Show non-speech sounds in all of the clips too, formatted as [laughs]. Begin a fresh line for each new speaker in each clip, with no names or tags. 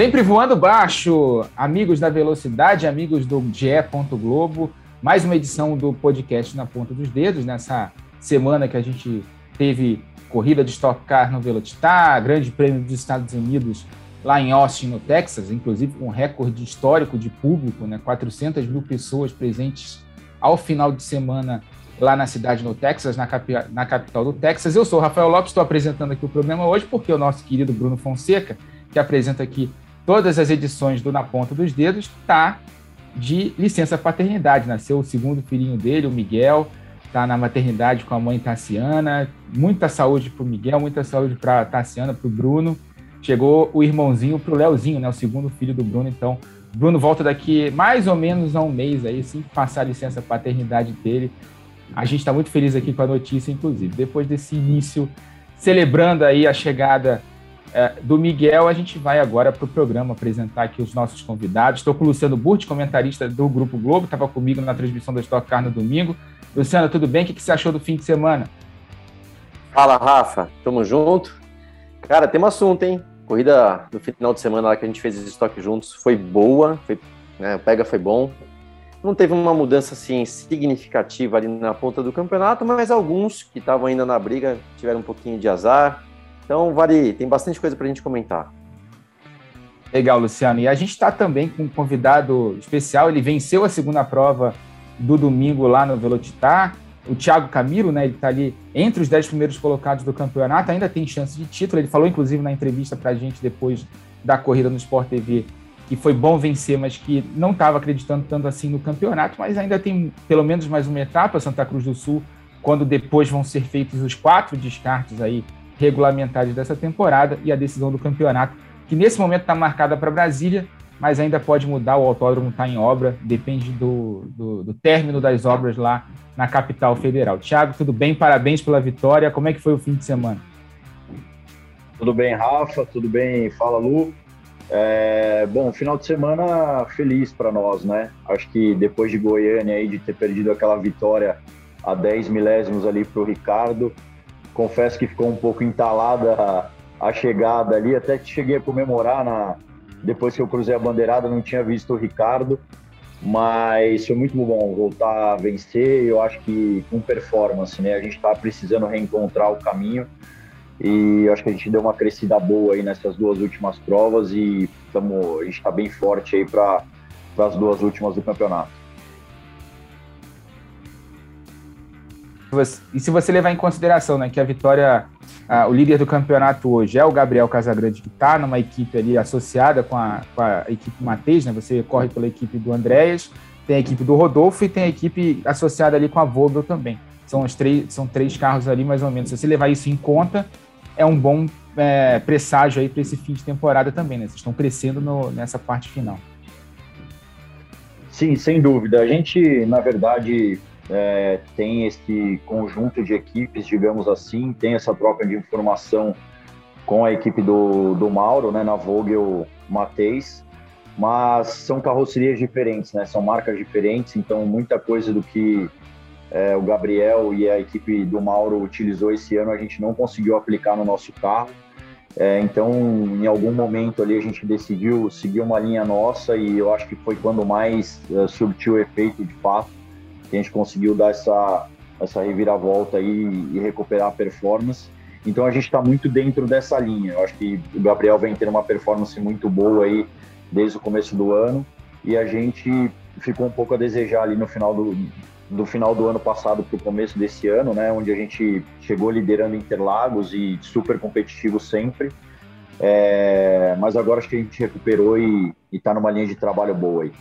Sempre voando baixo, amigos da velocidade, amigos do GE. Globo, mais uma edição do podcast na ponta dos dedos, nessa semana que a gente teve corrida de Stock Car no Velocitar, grande prêmio dos Estados Unidos lá em Austin, no Texas, inclusive com um recorde histórico de público, né? 400 mil pessoas presentes ao final de semana lá na cidade no Texas, na, capi na capital do Texas. Eu sou o Rafael Lopes, estou apresentando aqui o programa hoje porque o nosso querido Bruno Fonseca, que apresenta aqui todas as edições do Na Ponta dos Dedos, está de licença paternidade. Nasceu o segundo filhinho dele, o Miguel, está na maternidade com a mãe Tassiana. Muita saúde para o Miguel, muita saúde para Tassiana, para o Bruno. Chegou o irmãozinho para o Leozinho, né, o segundo filho do Bruno. Então, Bruno volta daqui mais ou menos a um mês aí, assim passar a licença paternidade dele. A gente está muito feliz aqui com a notícia, inclusive. Depois desse início, celebrando aí a chegada é, do Miguel, a gente vai agora para o programa apresentar aqui os nossos convidados. Estou com o Luciano Burti, comentarista do Grupo Globo, estava comigo na transmissão da Stock Car no domingo. Luciano, tudo bem? O que, que você achou do fim de semana?
Fala, Rafa. Tamo junto. Cara, tem um assunto, hein? Corrida do final de semana lá que a gente fez esse estoque juntos foi boa, foi, né, o pega foi bom. Não teve uma mudança assim significativa ali na ponta do campeonato, mas alguns que estavam ainda na briga tiveram um pouquinho de azar. Então, vale, tem bastante coisa para a gente comentar.
Legal, Luciano. E a gente está também com um convidado especial. Ele venceu a segunda prova do domingo lá no Velocitar. O Thiago Camilo, né? Ele está ali entre os dez primeiros colocados do campeonato, ainda tem chance de título. Ele falou, inclusive, na entrevista para a gente depois da corrida no Sport TV que foi bom vencer, mas que não estava acreditando tanto assim no campeonato, mas ainda tem pelo menos mais uma etapa, Santa Cruz do Sul, quando depois vão ser feitos os quatro descartes aí regulamentares dessa temporada e a decisão do campeonato, que nesse momento está marcada para Brasília, mas ainda pode mudar, o autódromo está em obra, depende do, do, do, término das obras lá na capital federal. Tiago, tudo bem? Parabéns pela vitória. Como é que foi o fim de semana?
Tudo bem, Rafa? Tudo bem? Fala, Lu. É, bom, final de semana feliz para nós, né? Acho que depois de Goiânia aí, de ter perdido aquela vitória a 10 milésimos ali para o Ricardo, confesso que ficou um pouco entalada a, chegada ali, até que cheguei a comemorar na, depois que eu cruzei a bandeirada, não tinha visto o Ricardo, mas foi muito bom voltar a vencer. Eu acho que com performance, né? A gente está precisando reencontrar o caminho e acho que a gente deu uma crescida boa aí nessas duas últimas provas e tamo, a gente está bem forte aí para as duas últimas do campeonato.
E se você levar em consideração né, que a vitória, o líder do campeonato hoje é o Gabriel Casagrande, que está numa equipe ali associada com a, com a equipe Matheus, né, você corre pela equipe do Andréas, tem a equipe do Rodolfo e tem a equipe associada ali com a Vogel também. São, os três, são três carros ali, mais ou menos. Se você levar isso em conta, é um bom é, presságio aí para esse fim de temporada também, né? Vocês estão crescendo no, nessa parte final.
Sim, sem dúvida. A gente, na verdade, é, tem esse conjunto de equipes, digamos assim, tem essa troca de informação com a equipe do, do Mauro, né, na Vogel Mateis, mas são carrocerias diferentes, né, são marcas diferentes, então muita coisa do que é, o Gabriel e a equipe do Mauro utilizou esse ano a gente não conseguiu aplicar no nosso carro, é, então em algum momento ali a gente decidiu seguir uma linha nossa e eu acho que foi quando mais é, surtiu efeito de fato, que a gente conseguiu dar essa, essa reviravolta aí e recuperar a performance. Então a gente está muito dentro dessa linha. Eu acho que o Gabriel vem tendo uma performance muito boa aí desde o começo do ano e a gente ficou um pouco a desejar ali no final do, do final do ano passado para o começo desse ano, né, onde a gente chegou liderando Interlagos e super competitivo sempre. É, mas agora acho que a gente recuperou e está numa linha de trabalho boa aí.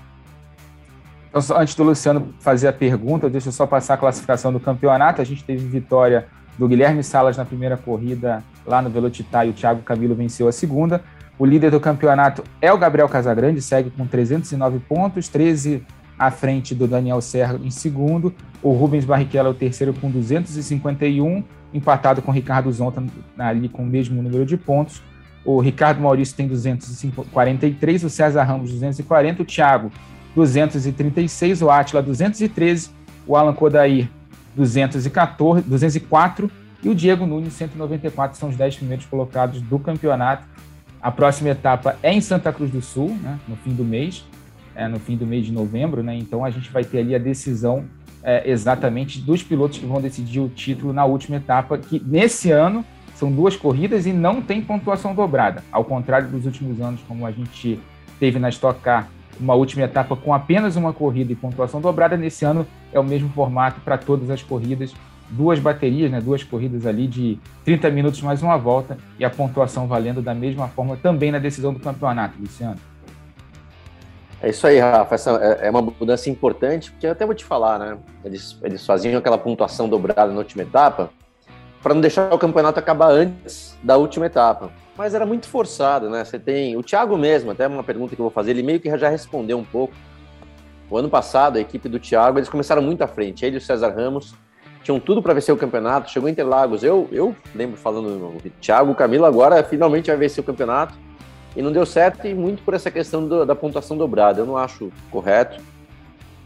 Então, antes do Luciano fazer a pergunta, deixa eu só passar a classificação do campeonato. A gente teve vitória do Guilherme Salas na primeira corrida lá no Velocitar e o Thiago Camilo venceu a segunda. O líder do campeonato é o Gabriel Casagrande, segue com 309 pontos, 13 à frente do Daniel Serra em segundo. O Rubens Barrichello é o terceiro com 251, empatado com o Ricardo Zonta ali com o mesmo número de pontos. O Ricardo Maurício tem 243, o César Ramos 240, o Thiago 236, o Atila 213, o Alan Kodair 214, 204 e o Diego Nunes 194 são os 10 primeiros colocados do campeonato. A próxima etapa é em Santa Cruz do Sul, né, no fim do mês, é, no fim do mês de novembro, né? Então a gente vai ter ali a decisão é, exatamente dos pilotos que vão decidir o título na última etapa, que nesse ano são duas corridas e não tem pontuação dobrada, ao contrário dos últimos anos, como a gente teve na Stock Car, uma última etapa com apenas uma corrida e pontuação dobrada. Nesse ano é o mesmo formato para todas as corridas, duas baterias, né, duas corridas ali de 30 minutos mais uma volta e a pontuação valendo da mesma forma também na decisão do campeonato, Luciano.
É isso aí, Rafa. Essa é, é uma mudança importante, porque eu até vou te falar, né? Eles, eles faziam aquela pontuação dobrada na última etapa para não deixar o campeonato acabar antes da última etapa. Mas era muito forçado, né? Você tem o Thiago mesmo, até uma pergunta que eu vou fazer, ele meio que já respondeu um pouco. O ano passado, a equipe do Thiago, eles começaram muito à frente. Ele e o César Ramos tinham tudo para vencer o campeonato. Chegou em Interlagos. Eu, eu lembro falando, Thiago, Camilo agora finalmente vai vencer o campeonato e não deu certo, e muito por essa questão do, da pontuação dobrada. Eu não acho correto.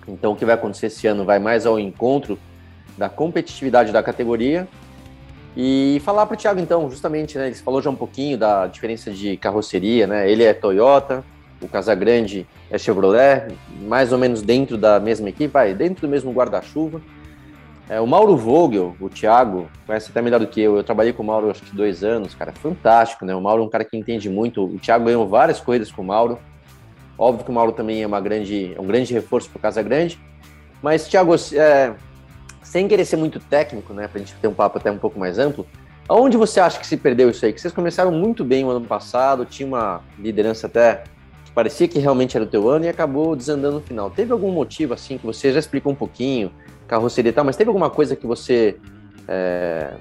Então, o que vai acontecer esse ano vai mais ao encontro da competitividade da categoria. E falar para o Thiago, então, justamente, né, ele falou já um pouquinho da diferença de carroceria, né? Ele é Toyota, o Casagrande é Chevrolet, mais ou menos dentro da mesma equipe, vai, dentro do mesmo guarda-chuva. É, o Mauro Vogel, o Thiago, conhece até melhor do que eu. Eu trabalhei com o Mauro acho que dois anos, cara. Fantástico, né? O Mauro é um cara que entende muito. O Thiago ganhou várias corridas com o Mauro. Óbvio que o Mauro também é, uma grande, é um grande reforço para Casa Grande. Mas, Thiago, é, sem querer ser muito técnico, né? Pra gente ter um papo até um pouco mais amplo, aonde você acha que se perdeu isso aí? Que vocês começaram muito bem o ano passado, tinha uma liderança até que parecia que realmente era o teu ano e acabou desandando no final. Teve algum motivo, assim, que você já explicou um pouquinho? carroceria e tal, mas teve alguma coisa que você é,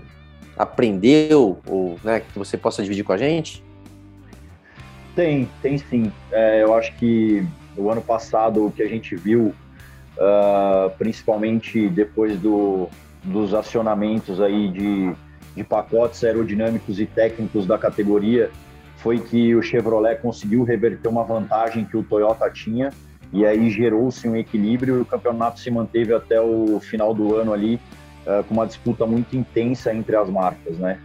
aprendeu ou né, que você possa dividir com a gente?
Tem, tem sim. É, eu acho que o ano passado o que a gente viu, uh, principalmente depois do, dos acionamentos aí de, de pacotes aerodinâmicos e técnicos da categoria, foi que o Chevrolet conseguiu reverter uma vantagem que o Toyota tinha e aí gerou-se um equilíbrio e o campeonato se manteve até o final do ano ali uh, com uma disputa muito intensa entre as marcas, né?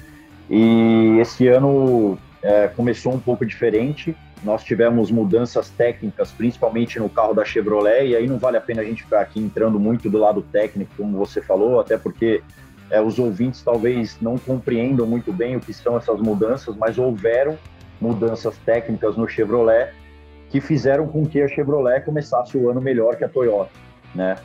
E esse ano uh, começou um pouco diferente. Nós tivemos mudanças técnicas, principalmente no carro da Chevrolet, e aí não vale a pena a gente ficar aqui entrando muito do lado técnico, como você falou, até porque uh, os ouvintes talvez não compreendam muito bem o que são essas mudanças, mas houveram mudanças técnicas no Chevrolet que fizeram com que a Chevrolet começasse o ano melhor que a Toyota, né?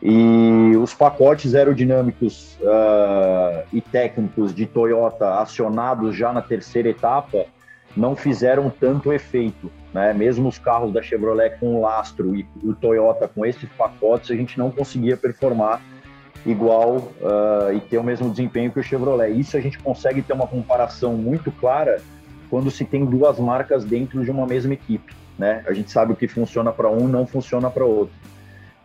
E os pacotes aerodinâmicos uh, e técnicos de Toyota acionados já na terceira etapa não fizeram tanto efeito, né? Mesmo os carros da Chevrolet com lastro e o Toyota com esses pacotes, a gente não conseguia performar igual uh, e ter o mesmo desempenho que o Chevrolet. Isso a gente consegue ter uma comparação muito clara quando se tem duas marcas dentro de uma mesma equipe né? A gente sabe o que funciona para um não funciona para outro.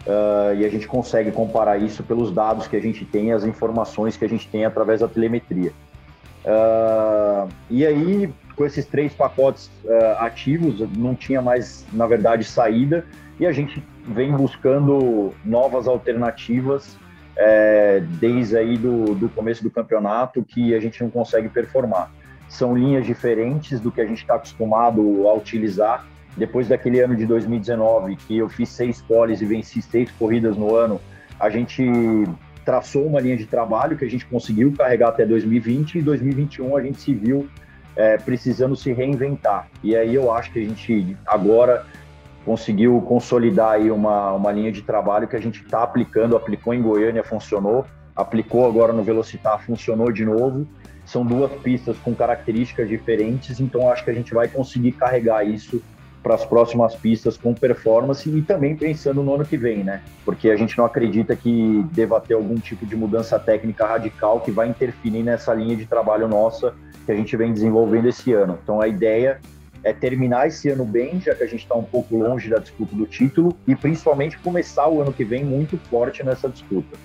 Uh, e a gente consegue comparar isso pelos dados que a gente tem, as informações que a gente tem através da telemetria. Uh, e aí, com esses três pacotes uh, ativos, não tinha mais, na verdade, saída, e a gente vem buscando novas alternativas é, desde aí do, do começo do campeonato que a gente não consegue performar. São linhas diferentes do que a gente está acostumado a utilizar, depois daquele ano de 2019, que eu fiz seis poles e venci seis corridas no ano, a gente traçou uma linha de trabalho que a gente conseguiu carregar até 2020 e 2021 a gente se viu é, precisando se reinventar. E aí eu acho que a gente agora conseguiu consolidar aí uma, uma linha de trabalho que a gente está aplicando, aplicou em Goiânia, funcionou, aplicou agora no Velocitar, funcionou de novo. São duas pistas com características diferentes, então acho que a gente vai conseguir carregar isso para as próximas pistas com performance e também pensando no ano que vem, né? Porque a gente não acredita que deva ter algum tipo de mudança técnica radical que vai interferir nessa linha de trabalho nossa que a gente vem desenvolvendo esse ano. Então a ideia é terminar esse ano bem, já que a gente está um pouco longe da disputa do título, e principalmente começar o ano que vem muito forte nessa disputa.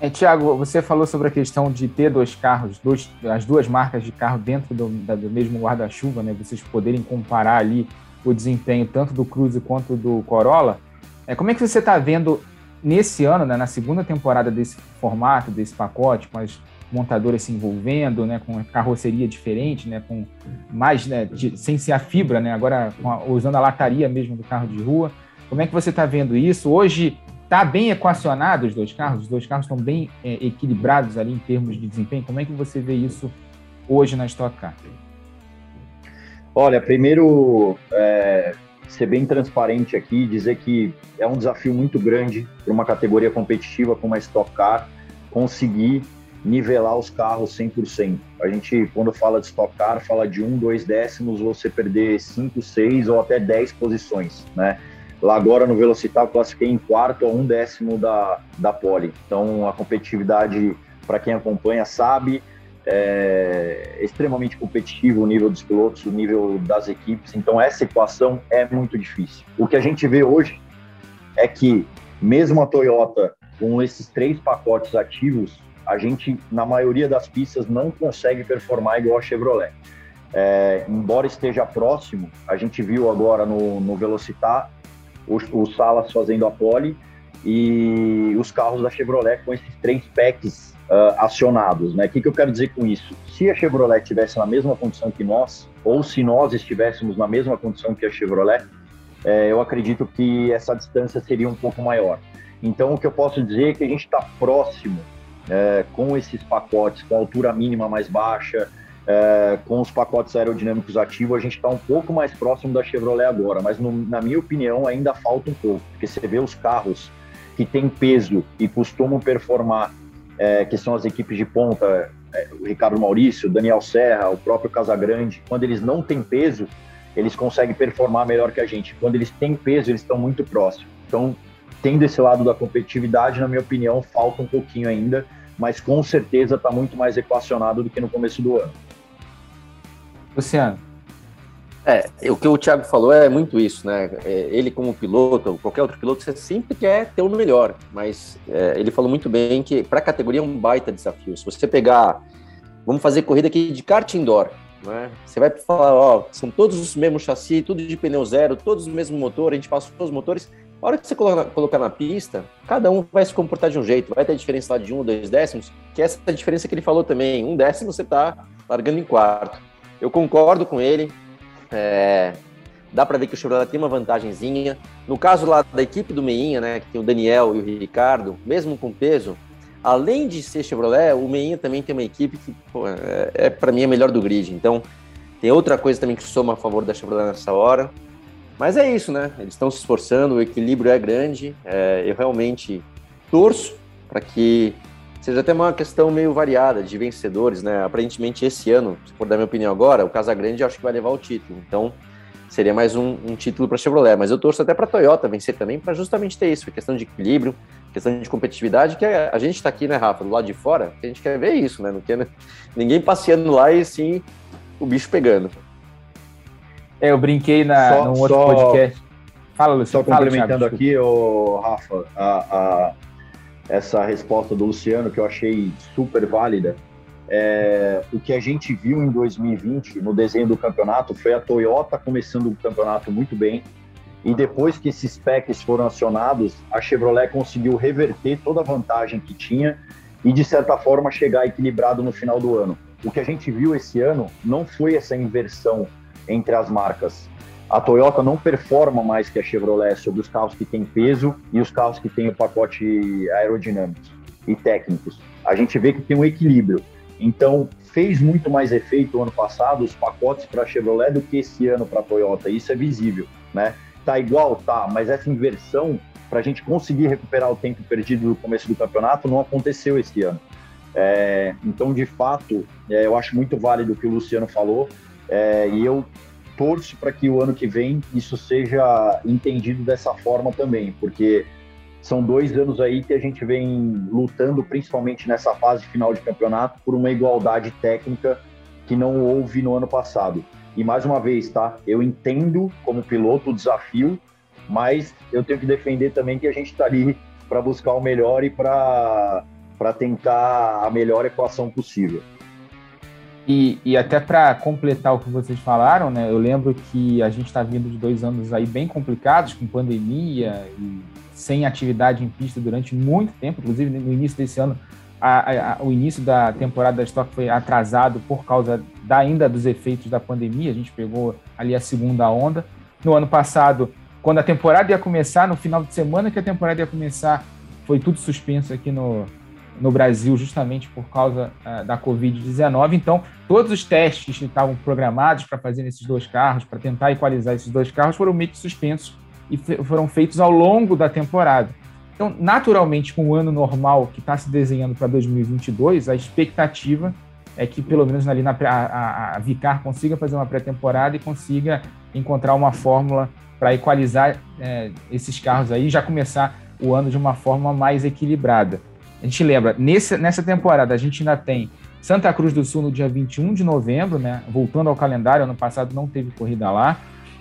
É, Tiago, você falou sobre a questão de ter dois carros, dois, as duas marcas de carro dentro do, da, do mesmo guarda-chuva, né? Vocês poderem comparar ali o desempenho tanto do Cruze quanto do Corolla. É, como é que você está vendo nesse ano, né, na segunda temporada desse formato, desse pacote, com as montadoras se envolvendo, né, com carroceria diferente, né, com mais, né, de, sem ser a fibra, né, agora a, usando a lataria mesmo do carro de rua. Como é que você está vendo isso? Hoje Está bem equacionado os dois carros? Os dois carros estão bem é, equilibrados ali em termos de desempenho? Como é que você vê isso hoje na Stock Car?
Olha, primeiro, é, ser bem transparente aqui, dizer que é um desafio muito grande para uma categoria competitiva como a Stock Car conseguir nivelar os carros 100%. A gente, quando fala de Stock Car, fala de um, dois décimos, você perder cinco, seis ou até dez posições, né? Lá agora no Velocitar eu classifiquei em quarto ou um décimo da, da pole. Então a competitividade, para quem acompanha, sabe, é extremamente competitivo o nível dos pilotos, o nível das equipes. Então essa equação é muito difícil. O que a gente vê hoje é que mesmo a Toyota com esses três pacotes ativos, a gente na maioria das pistas não consegue performar igual a Chevrolet. É, embora esteja próximo, a gente viu agora no, no Velocitar o, o Salas fazendo a pole e os carros da Chevrolet com esses três packs uh, acionados. Né? O que, que eu quero dizer com isso? Se a Chevrolet estivesse na mesma condição que nós, ou se nós estivéssemos na mesma condição que a Chevrolet, é, eu acredito que essa distância seria um pouco maior. Então, o que eu posso dizer é que a gente está próximo é, com esses pacotes, com altura mínima mais baixa, é, com os pacotes aerodinâmicos ativos, a gente está um pouco mais próximo da Chevrolet agora, mas no, na minha opinião ainda falta um pouco, porque você vê os carros que têm peso e costumam performar, é, que são as equipes de ponta, é, o Ricardo Maurício, o Daniel Serra, o próprio Casagrande, quando eles não têm peso, eles conseguem performar melhor que a gente. Quando eles têm peso, eles estão muito próximos. Então, tendo esse lado da competitividade, na minha opinião, falta um pouquinho ainda, mas com certeza está muito mais equacionado do que no começo do ano.
Luciano.
É, o que o Thiago falou é muito isso, né? É, ele como piloto, ou qualquer outro piloto, você sempre quer ter o melhor, mas é, ele falou muito bem que para a categoria é um baita desafio. Se você pegar, vamos fazer corrida aqui de kart indoor, né? Você vai falar, ó, são todos os mesmos chassi, tudo de pneu zero, todos os mesmos motores, a gente passou os motores. A hora que você colocar, na pista, cada um vai se comportar de um jeito, vai ter diferença lá de um dois décimos, que essa é a diferença que ele falou também. Um décimo você está largando em quarto. Eu concordo com ele. É, dá para ver que o Chevrolet tem uma vantagenzinha. No caso lá da equipe do Meinha, né, que tem o Daniel e o Ricardo, mesmo com peso, além de ser Chevrolet, o Meinha também tem uma equipe que pô, é, é para mim a melhor do grid. Então, tem outra coisa também que soma a favor da Chevrolet nessa hora. Mas é isso, né? Eles estão se esforçando, o equilíbrio é grande. É, eu realmente torço para que seja até uma questão meio variada de vencedores, né? Aparentemente, esse ano, se for dar minha opinião agora, o Casagrande acho que vai levar o título. Então, seria mais um, um título para a Chevrolet. Mas eu torço até para a Toyota vencer também, para justamente ter isso, questão de equilíbrio, questão de competitividade, que a, gente está aqui, né, Rafa, do lado de fora, a gente quer ver isso, né? Não quer ninguém passeando lá e sim o bicho pegando.
É, eu brinquei na, só, num outro só, podcast.
Fala, Luciano. Só complementando Thiago, aqui, ô, Rafa, a, a essa resposta do Luciano, que eu achei super válida. É, o que a gente viu em 2020 no desenho do campeonato foi a Toyota começando o campeonato muito bem e depois que esses packs foram acionados, a Chevrolet conseguiu reverter toda a vantagem que tinha e de certa forma chegar equilibrado no final do ano. O que a gente viu esse ano não foi essa inversão entre as marcas, a Toyota não performa mais que a Chevrolet sobre os carros que têm peso e os carros que têm o pacote aerodinâmico e técnicos. A gente vê que tem um equilíbrio. Então, fez muito mais efeito ano passado os pacotes para a Chevrolet do que esse ano para a Toyota. Isso é visível, né? Tá igual, tá, mas essa inversão para a gente conseguir recuperar o tempo perdido no começo do campeonato não aconteceu esse ano. É, então, de fato, é, eu acho muito válido o que o Luciano falou é, e eu torço para que o ano que vem isso seja entendido dessa forma também, porque são dois anos aí que a gente vem lutando, principalmente nessa fase final de campeonato, por uma igualdade técnica que não houve no ano passado. E mais uma vez, tá? Eu entendo como piloto o desafio, mas eu tenho que defender também que a gente está ali para buscar o melhor e para tentar a melhor equação possível.
E, e até para completar o que vocês falaram, né, eu lembro que a gente está vindo de dois anos aí bem complicados, com pandemia e sem atividade em pista durante muito tempo, inclusive no início desse ano, a, a, o início da temporada da Stock foi atrasado por causa da, ainda dos efeitos da pandemia, a gente pegou ali a segunda onda. No ano passado, quando a temporada ia começar, no final de semana que a temporada ia começar, foi tudo suspenso aqui no, no Brasil, justamente por causa uh, da Covid-19. Então, todos os testes que estavam programados para fazer nesses dois carros, para tentar equalizar esses dois carros, foram meio que suspensos e foram feitos ao longo da temporada. Então, naturalmente, com o ano normal que está se desenhando para 2022, a expectativa é que, pelo menos ali na, a, a Vicar consiga fazer uma pré-temporada e consiga encontrar uma fórmula para equalizar é, esses carros aí e já começar o ano de uma forma mais equilibrada. A gente lembra, nesse, nessa temporada a gente ainda tem Santa Cruz do Sul no dia 21 de novembro, né? Voltando ao calendário, ano passado não teve corrida lá.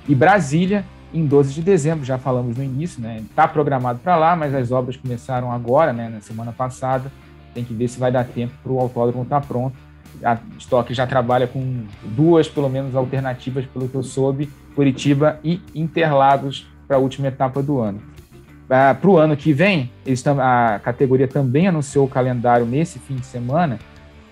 E Brasília em 12 de dezembro, já falamos no início, né? Está programado para lá, mas as obras começaram agora, né? Na semana passada. Tem que ver se vai dar tempo para o autódromo estar tá pronto. A Stock já trabalha com duas, pelo menos, alternativas, pelo que eu soube, Curitiba e Interlagos para a última etapa do ano. Ah, para o ano que vem, eles a categoria também anunciou o calendário nesse fim de semana,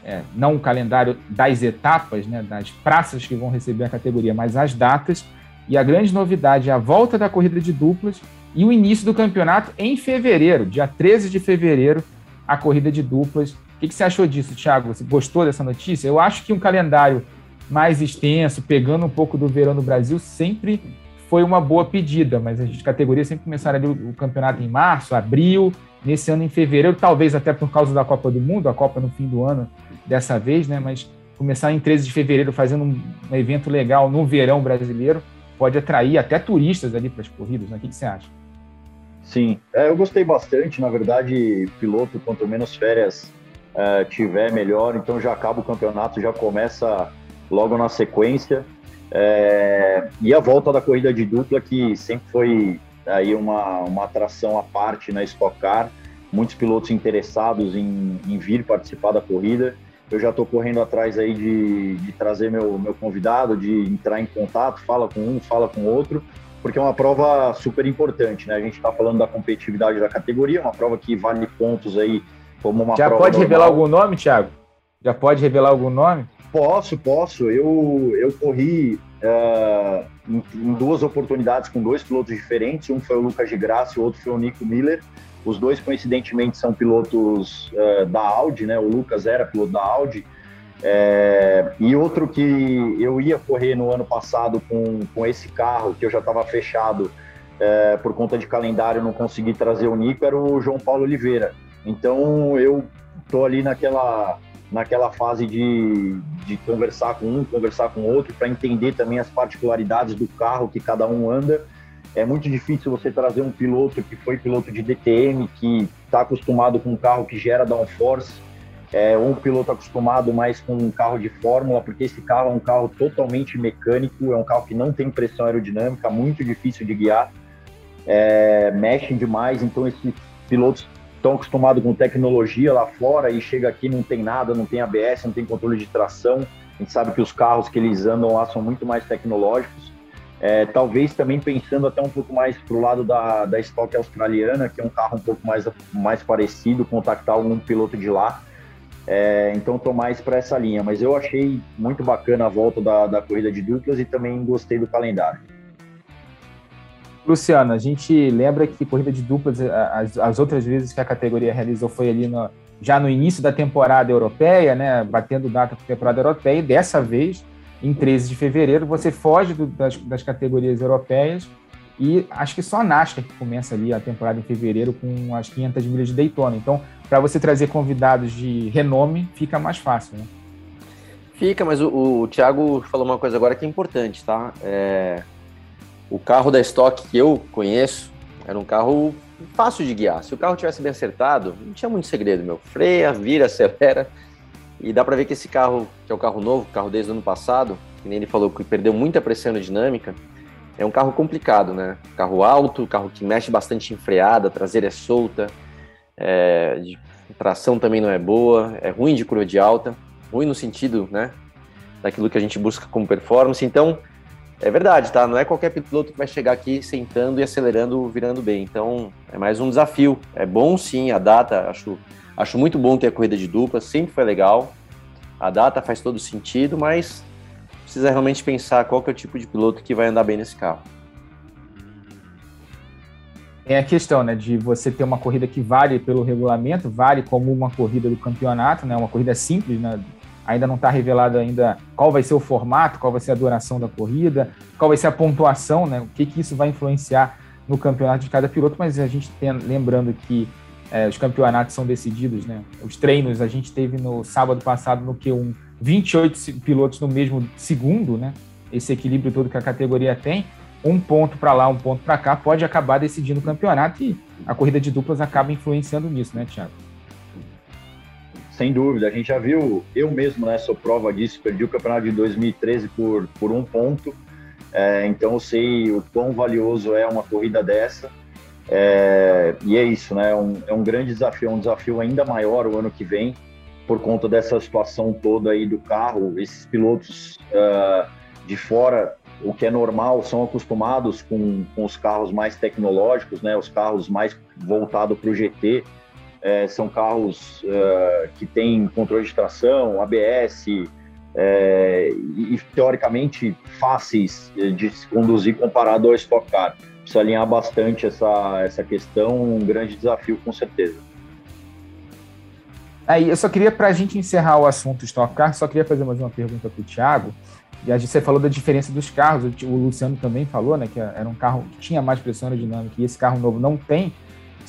é, não o calendário das etapas, né, das praças que vão receber a categoria, mas as datas. E a grande novidade é a volta da corrida de duplas e o início do campeonato em fevereiro, dia 13 de fevereiro, a corrida de duplas. O que, que você achou disso, Thiago? Você gostou dessa notícia? Eu acho que um calendário mais extenso, pegando um pouco do verão no Brasil, sempre foi uma boa pedida, mas as categorias sempre começaram ali o, campeonato em março, abril, nesse ano em fevereiro, talvez até por causa da Copa do Mundo, a Copa no fim do ano dessa vez, né? Mas começar em 13 de fevereiro fazendo um, um evento legal no verão brasileiro pode atrair até turistas ali para as corridas, né? O que, que você acha?
Sim, é, eu gostei bastante. Na verdade, piloto, quanto menos férias é, tiver, melhor. Então já acaba o campeonato, já começa logo na sequência. É, e a volta da corrida de dupla, que sempre foi aí uma, uma atração à parte na Stock Car, muitos pilotos interessados em, em vir participar da corrida. Eu já estou correndo atrás aí de, de trazer meu, meu convidado, de entrar em contato, fala com um, fala com outro, porque é uma prova super importante, né? A gente está falando da competitividade da categoria, uma prova que vale pontos aí como uma
já pode normal. revelar algum nome, Thiago? Já pode revelar algum nome?
Posso, posso. Eu, eu corri uh, em, em, duas oportunidades com dois pilotos diferentes. Um foi o Lucas de Graça e o outro foi o Nico Miller. Os dois, coincidentemente, são pilotos uh, da Audi, né? O Lucas era piloto da Audi. É, e outro que eu ia correr no ano passado com, com esse carro, que eu já estava fechado é, por conta de calendário, não consegui trazer o Nico, era o João Paulo Oliveira. Então eu tô ali naquela naquela fase de, de conversar com um, conversar com outro, para entender também as particularidades do carro que cada um anda. É muito difícil você trazer um piloto que foi piloto de DTM, que está acostumado com um carro que gera downforce, é, ou um piloto acostumado mais com um carro de fórmula, porque esse carro é um carro totalmente mecânico, é um carro que não tem pressão aerodinâmica, muito difícil de guiar, é, demais, então esses pilotos estão acostumados com tecnologia lá fora e chega aqui não tem nada, não tem ABS, não tem controle de tração. A gente sabe que os carros que eles andam lá são muito mais tecnológicos. É, talvez também pensando até um pouco mais para o lado da, da Stock australiana, que é um carro um pouco mais, mais parecido, contactar algum piloto de lá. É, então estou mais para essa linha, mas eu achei muito bacana a volta da, da corrida de duplas e também gostei do calendário.
Luciano, a gente lembra que corrida de duplas, as, as outras vezes que a categoria realizou foi ali no, já no início da temporada europeia, né, batendo data para a temporada europeia, e dessa vez, em 13 de fevereiro, você foge do, das, das, categorias europeias e acho que só a NASCAR que começa ali a temporada em fevereiro com as 500 milhas de Daytona. Então, para você trazer convidados de renome, fica mais fácil, né?
Fica, mas o, o Thiago falou uma coisa agora que é importante, tá? É, o carro da Stock que eu conheço era um carro fácil de guiar. Se o carro tivesse bem acertado, não tinha muito segredo, meu. Freia, vira, acelera. E dá para ver que esse carro, que é o carro novo, carro desde o ano passado, que nem ele falou, que perdeu muita pressão aerodinâmica, é um carro complicado, né? Carro alto, carro que mexe bastante em freada, traseira é solta, é, tração também não é boa, é ruim de curva de alta, ruim no sentido, né, daquilo que a gente busca como performance. Então, é verdade, tá? Não é qualquer piloto que vai chegar aqui sentando e acelerando, virando bem. Então, é mais um desafio. É bom sim a data, acho, acho muito bom ter a corrida de dupla, sempre foi legal. A data faz todo sentido, mas precisa realmente pensar qual que é o tipo de piloto que vai andar bem nesse carro.
É a questão, né, de você ter uma corrida que vale pelo regulamento, vale como uma corrida do campeonato, né, uma corrida simples, né, ainda não está revelado ainda qual vai ser o formato, qual vai ser a duração da corrida, qual vai ser a pontuação, né, o que, que isso vai influenciar no campeonato de cada piloto, mas a gente tem, lembrando que é, os campeonatos são decididos, né, os treinos a gente teve no sábado passado no que um 28 pilotos no mesmo segundo, né, esse equilíbrio todo que a categoria tem, um ponto para lá, um ponto para cá, pode acabar decidindo o campeonato e a corrida de duplas acaba influenciando nisso, né, Thiago?
Sem dúvida, a gente já viu, eu mesmo, né, sou prova disso, perdi o campeonato de 2013 por, por um ponto, é, então eu sei o quão valioso é uma corrida dessa, é, e é isso, né, é um, é um grande desafio, é um desafio ainda maior o ano que vem, por conta dessa situação toda aí do carro, esses pilotos uh, de fora o que é normal, são acostumados com, com os carros mais tecnológicos, né? Os carros mais voltados para o GT. É, são carros uh, que têm controle de tração, ABS, é, e, teoricamente fáceis de se conduzir comparado ao Stock Car. Precisa alinhar bastante essa, essa questão, um grande desafio com certeza.
Aí, eu só queria, para a gente encerrar o assunto Stock Car, só queria fazer mais uma pergunta para o Thiago. E a gente, você falou da diferença dos carros, o Luciano também falou, né, que era um carro que tinha mais pressão aerodinâmica e esse carro novo não tem.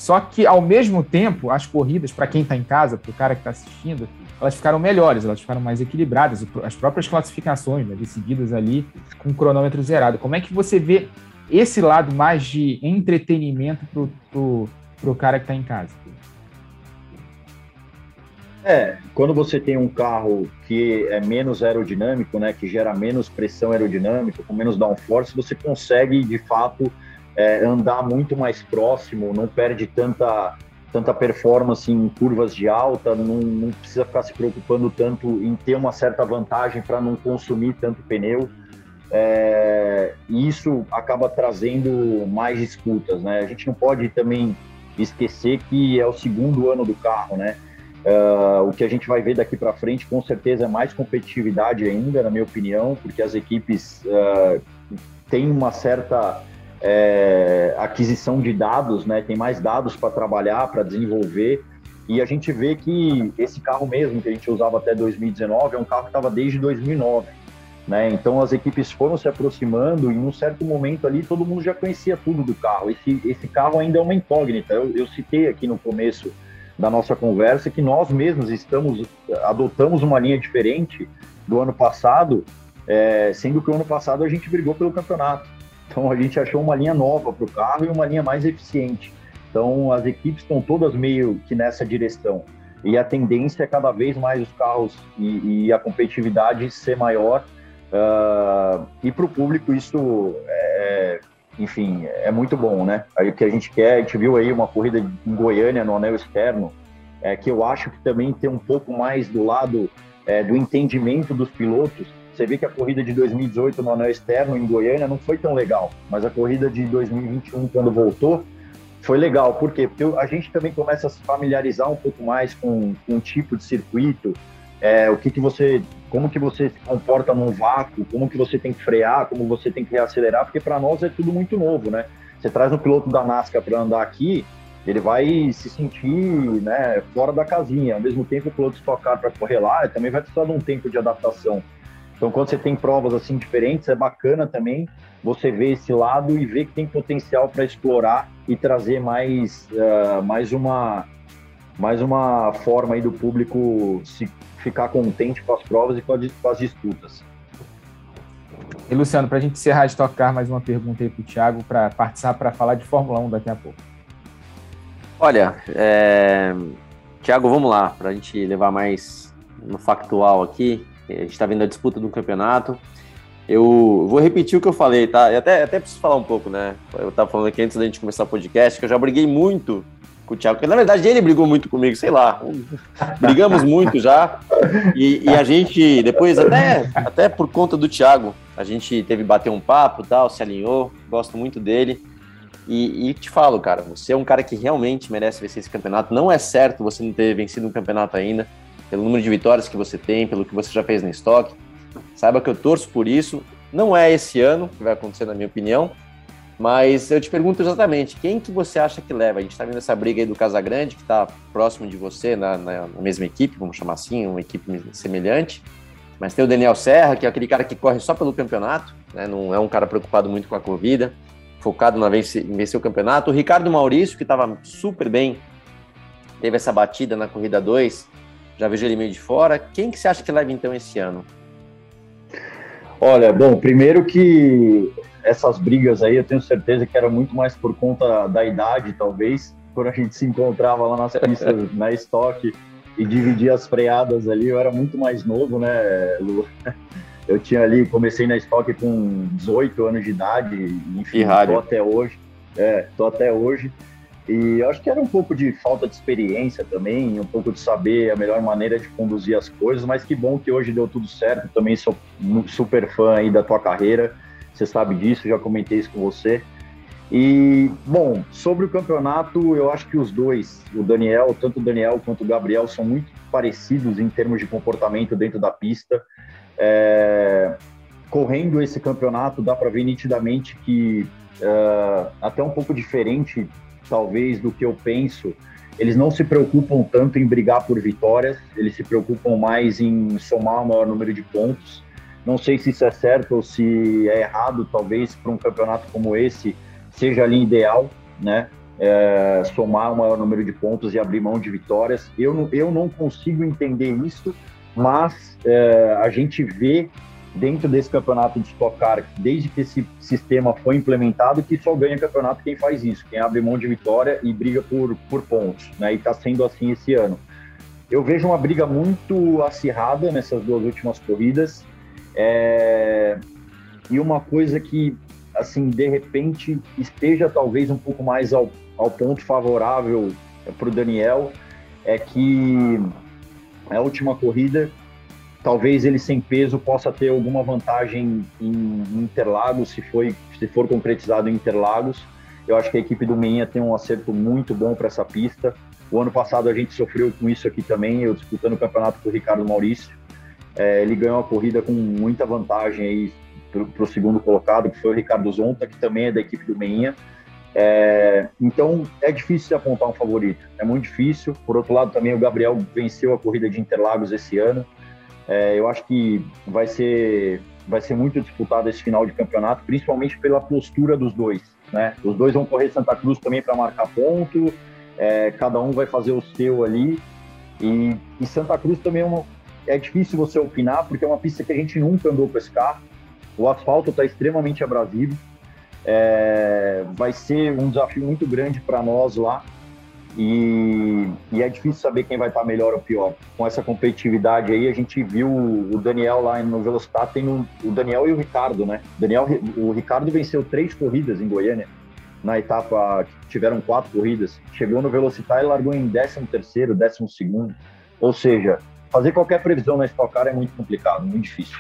Só que, ao mesmo tempo, as corridas, para quem está em casa, para o cara que está assistindo, elas ficaram melhores, elas ficaram mais equilibradas. As próprias classificações, né, decididas ali com o cronômetro zerado. Como é que você vê esse lado mais de entretenimento para o cara que está em casa?
É, quando você tem um carro que é menos aerodinâmico, né, que gera menos pressão aerodinâmica, com menos downforce, você consegue de fato é, andar muito mais próximo, não perde tanta tanta performance em curvas de alta, não, não precisa ficar se preocupando tanto em ter uma certa vantagem para não consumir tanto pneu. É, e isso acaba trazendo mais disputas, né? A gente não pode também esquecer que é o segundo ano do carro, né? Uh, o que a gente vai ver daqui para frente, com certeza, é mais competitividade ainda, na minha opinião, porque as equipes uh, têm uma certa é, aquisição de dados, né? Tem mais dados para trabalhar, para desenvolver. E a gente vê que esse carro mesmo que a gente usava até 2019 é um carro que estava desde 2009. Né? Então as equipes foram se aproximando e em um certo momento ali todo mundo já conhecia tudo do carro. Esse, esse carro ainda é uma incógnita. Eu, eu citei aqui no começo da nossa conversa que nós mesmos estamos adotamos uma linha diferente do ano passado, é, sendo que o ano passado a gente brigou pelo campeonato. Então a gente achou uma linha nova para o carro e uma linha mais eficiente. Então as equipes estão todas meio que nessa direção. E a tendência é cada vez mais os carros e, e a competitividade ser maior. Uh, e para o público isso é, enfim, é muito bom, né? Aí o que a gente quer, a gente viu aí uma corrida em Goiânia no anel externo, é, que eu acho que também tem um pouco mais do lado é, do entendimento dos pilotos. Você vê que a corrida de 2018 no anel externo em Goiânia não foi tão legal, mas a corrida de 2021, quando voltou, foi legal. Por quê? Porque a gente também começa a se familiarizar um pouco mais com, com um tipo de circuito, é, o que, que você como que você se comporta num vácuo, como que você tem que frear, como você tem que reacelerar, porque para nós é tudo muito novo, né? Você traz um piloto da NASCAR para andar aqui, ele vai se sentir né, fora da casinha. Ao mesmo tempo, o piloto estocar para correr lá também vai precisar de um tempo de adaptação. Então, quando você tem provas assim diferentes, é bacana também você ver esse lado e ver que tem potencial para explorar e trazer mais, uh, mais uma mais uma forma aí do público se ficar contente com as provas e com as disputas.
E Luciano, para a gente encerrar de tocar mais uma pergunta aí para o Thiago para participar para falar de Fórmula 1 daqui a pouco.
Olha, é... Thiago, vamos lá, para a gente levar mais no factual aqui. A gente está vendo a disputa do campeonato. Eu vou repetir o que eu falei, tá? Eu até, até preciso falar um pouco, né? Eu tava falando aqui antes da gente começar o podcast que eu já briguei muito com o Thiago, porque na verdade ele brigou muito comigo, sei lá. Brigamos muito já. E, e, a gente, depois, até, até por conta do Thiago, a gente teve bater um papo tal, se alinhou, gosto muito dele. E, e, te falo, cara, você é um cara que realmente merece vencer esse campeonato. Não é certo você não ter vencido um campeonato ainda, pelo número de vitórias que você tem, pelo que você já fez no estoque. Saiba que eu torço por isso. Não é esse ano que vai acontecer, na minha opinião, mas eu te pergunto exatamente, quem que você acha que leva? A gente está vendo essa briga aí do Casagrande, que está próximo de você, na, na, mesma equipe, vamos chamar assim, uma equipe semelhante. Mas tem o Daniel Serra, que é aquele cara que corre só pelo campeonato, né? não é um cara preocupado muito com a corrida, focado na vencer, em vencer o campeonato. O Ricardo Maurício, que estava super bem, teve essa batida na corrida 2, já vejo ele meio de fora. Quem que você acha que leva então esse ano?
Olha, bom, primeiro que essas brigas aí eu tenho certeza que era muito mais por conta da idade, talvez, quando a gente se encontrava lá nas pistas, [laughs] na estoque e dividia as freadas ali, eu era muito mais novo, né, Lu? Eu tinha ali, comecei na estoque com 18 anos de idade, enfim, tô até hoje. É, tô até hoje. E acho que era um pouco de falta de experiência também, um pouco de saber a melhor maneira de conduzir as coisas, mas que bom que hoje deu tudo certo. Também sou super fã aí da tua carreira, você sabe disso, já comentei isso com você. E, bom, sobre o campeonato, eu acho que os dois, o Daniel, tanto o Daniel quanto o Gabriel, são muito parecidos em termos de comportamento dentro da pista. É, correndo esse campeonato, dá para ver nitidamente que, é, até um pouco diferente talvez, do que eu penso. Eles não se preocupam tanto em brigar por vitórias, eles se preocupam mais em somar o maior número de pontos. Não sei se isso é certo ou se é errado, talvez para um campeonato como esse seja ali ideal, né? É, somar o maior número de pontos e abrir mão de vitórias. Eu, eu não consigo entender isso, mas é, a gente vê dentro desse campeonato de Stock Car, desde que esse sistema foi implementado, que só ganha campeonato quem faz isso, quem abre mão de vitória e briga por, por pontos, né? E está sendo assim esse ano. Eu vejo uma briga muito acirrada nessas duas últimas corridas. É... E uma coisa que, assim, de repente esteja talvez um pouco mais ao, ao ponto favorável para o Daniel, é que a última corrida talvez ele sem peso possa ter alguma vantagem em Interlagos, se, foi, se for concretizado em Interlagos. Eu acho que a equipe do Meinha tem um acerto muito bom para essa pista. O ano passado a gente sofreu com isso aqui também, eu disputando o campeonato com o Ricardo Maurício. É, ele ganhou a corrida com muita vantagem aí para o segundo colocado, que foi o Ricardo Zonta, que também é da equipe do Meinha. É, então é difícil de apontar um favorito, é muito difícil. Por outro lado, também o Gabriel venceu a corrida de Interlagos esse ano. É, eu acho que vai ser, vai ser muito disputado esse final de campeonato, principalmente pela postura dos dois. Né? Os dois vão correr Santa Cruz também para marcar ponto, é, cada um vai fazer o seu ali. E, e Santa Cruz também é, uma, é difícil você opinar, porque é uma pista que a gente nunca andou com esse carro. O asfalto está extremamente abrasivo. É, vai ser um desafio muito grande para nós lá. E, e, é difícil saber quem vai estar melhor ou pior. Com essa competitividade aí, a gente viu o Daniel lá no Velocitar, tem o, o Daniel e o Ricardo, né? Daniel, o Ricardo venceu três corridas em Goiânia, na etapa que tiveram quatro corridas. Chegou no Velocitar e largou em 13 terceiro, 12 segundo. Ou seja, fazer qualquer previsão na Stock Car é muito complicado, muito difícil.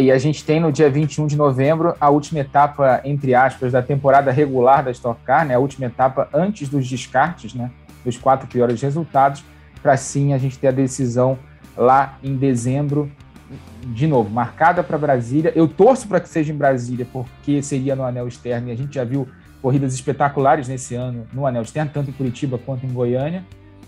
E a gente tem no dia 21 de novembro a última etapa, entre aspas, da temporada regular da Stock Car, né? a última etapa antes dos descartes, né? dos quatro piores resultados, para sim a gente ter a decisão lá em dezembro, de novo, marcada para Brasília. Eu torço para que seja em Brasília, porque seria no anel externo, e a gente já viu corridas espetaculares nesse ano no anel externo, tanto em Curitiba quanto em Goiânia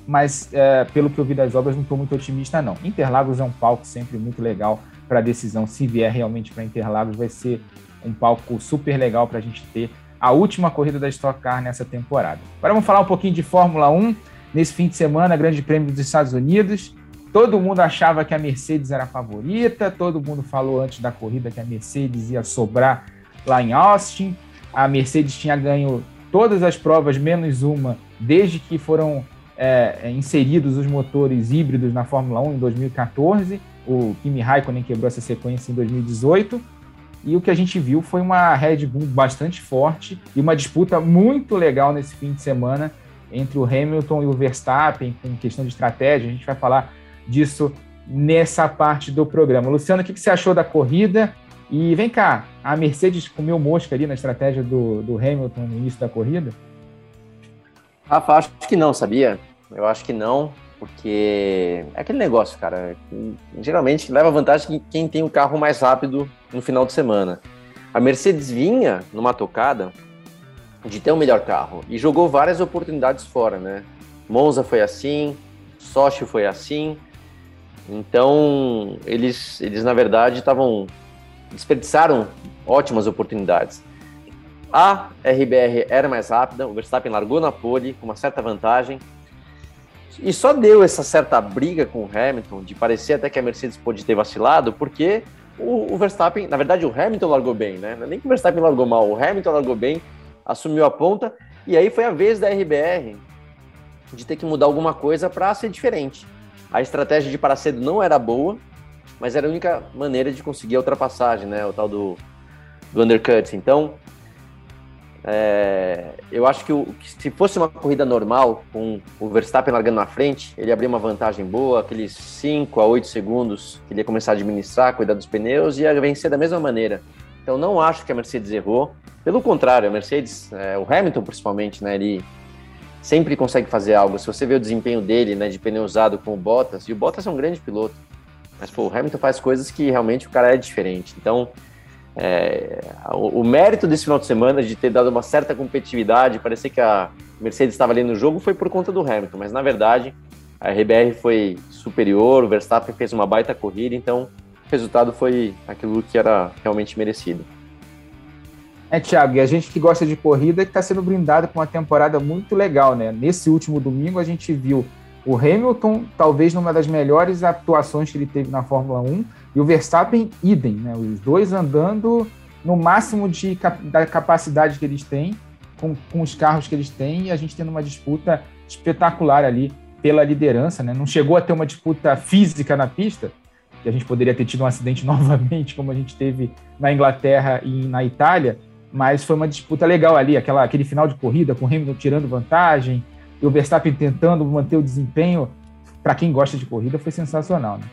mas é, pelo que eu vi das obras, não estou muito otimista, não. Interlagos é um palco sempre muito legal para a decisão, se vier realmente para Interlagos, vai ser um palco super legal para a gente ter a última corrida da Stock Car nessa temporada. Agora vamos falar um pouquinho de Fórmula 1. Nesse fim de semana, Grande Prêmio dos Estados Unidos. Todo mundo achava que a Mercedes era a favorita, todo mundo falou antes da corrida que a Mercedes ia sobrar lá em Austin. A Mercedes tinha ganho todas as provas, menos uma, desde que foram é, inseridos os motores híbridos na Fórmula 1 em 2014 o Kimi Raikkonen quebrou essa sequência em 2018. E o que a gente viu foi uma Red Bull bastante forte e uma disputa muito legal nesse fim de semana entre o Hamilton e o Verstappen, com questão de estratégia. A gente vai falar disso nessa parte do programa. Luciano, o que você achou da corrida? E vem cá, a Mercedes comeu mosca ali na estratégia do, do Hamilton no início da corrida?
Rafa, acho que não, sabia? Eu acho que não, porque é aquele negócio, cara. Geralmente leva vantagem quem tem o carro mais rápido no final de semana. A Mercedes vinha numa tocada de ter um melhor carro e jogou várias oportunidades fora, né? Monza foi assim, Sochi foi assim. Então, eles, eles na verdade estavam desperdiçaram ótimas oportunidades. A RBR era mais rápida, o Verstappen largou na pole com uma certa vantagem e só deu essa certa briga com o Hamilton, de parecer até que a Mercedes pode ter vacilado, porque o, o Verstappen, na verdade o Hamilton largou bem, né? É nem que o Verstappen largou mal, o Hamilton largou bem, assumiu a ponta, e aí foi a vez da RBR de ter que mudar alguma coisa para ser diferente. A estratégia de parar cedo não era boa, mas era a única maneira de conseguir a ultrapassagem, né? O tal do, do undercut. Então, é, eu acho que, o, que, se fosse uma corrida normal, com o Verstappen largando na frente, ele abria uma vantagem boa, aqueles 5 a 8 segundos que ele ia começar a administrar, cuidar dos pneus e ia vencer da mesma maneira. Então, não acho que a Mercedes errou. Pelo contrário, a Mercedes, é, o Hamilton principalmente, né? Ele sempre consegue fazer algo. Se você vê o desempenho dele, né, de pneu usado com o Bottas, e o Bottas é um grande piloto, mas, pô, o Hamilton faz coisas que realmente o cara é diferente. Então, é, o, o, mérito desse final de semana de ter dado uma certa competitividade, parecer que a Mercedes estava ali no jogo, foi por conta do Hamilton. Mas, na verdade, a RBR foi superior, o Verstappen fez uma baita corrida, então o resultado foi aquilo que era realmente merecido.
É, Thiago, e a gente que gosta de corrida que está sendo brindado com uma temporada muito legal, né? Nesse último domingo a gente viu o Hamilton, talvez numa das melhores atuações que ele teve na Fórmula 1, e o Verstappen, idem, né? Os dois andando no máximo de, da capacidade que eles têm, com, com os carros que eles têm, e a gente tendo uma disputa espetacular ali pela liderança, né? Não chegou a ter uma disputa física na pista, que a gente poderia ter tido um acidente [laughs] novamente, como a gente teve na Inglaterra e na Itália, mas foi uma disputa legal ali, aquela, aquele final de corrida com o Hamilton tirando vantagem, e o Verstappen tentando manter o desempenho, para quem gosta de corrida, foi sensacional. Né?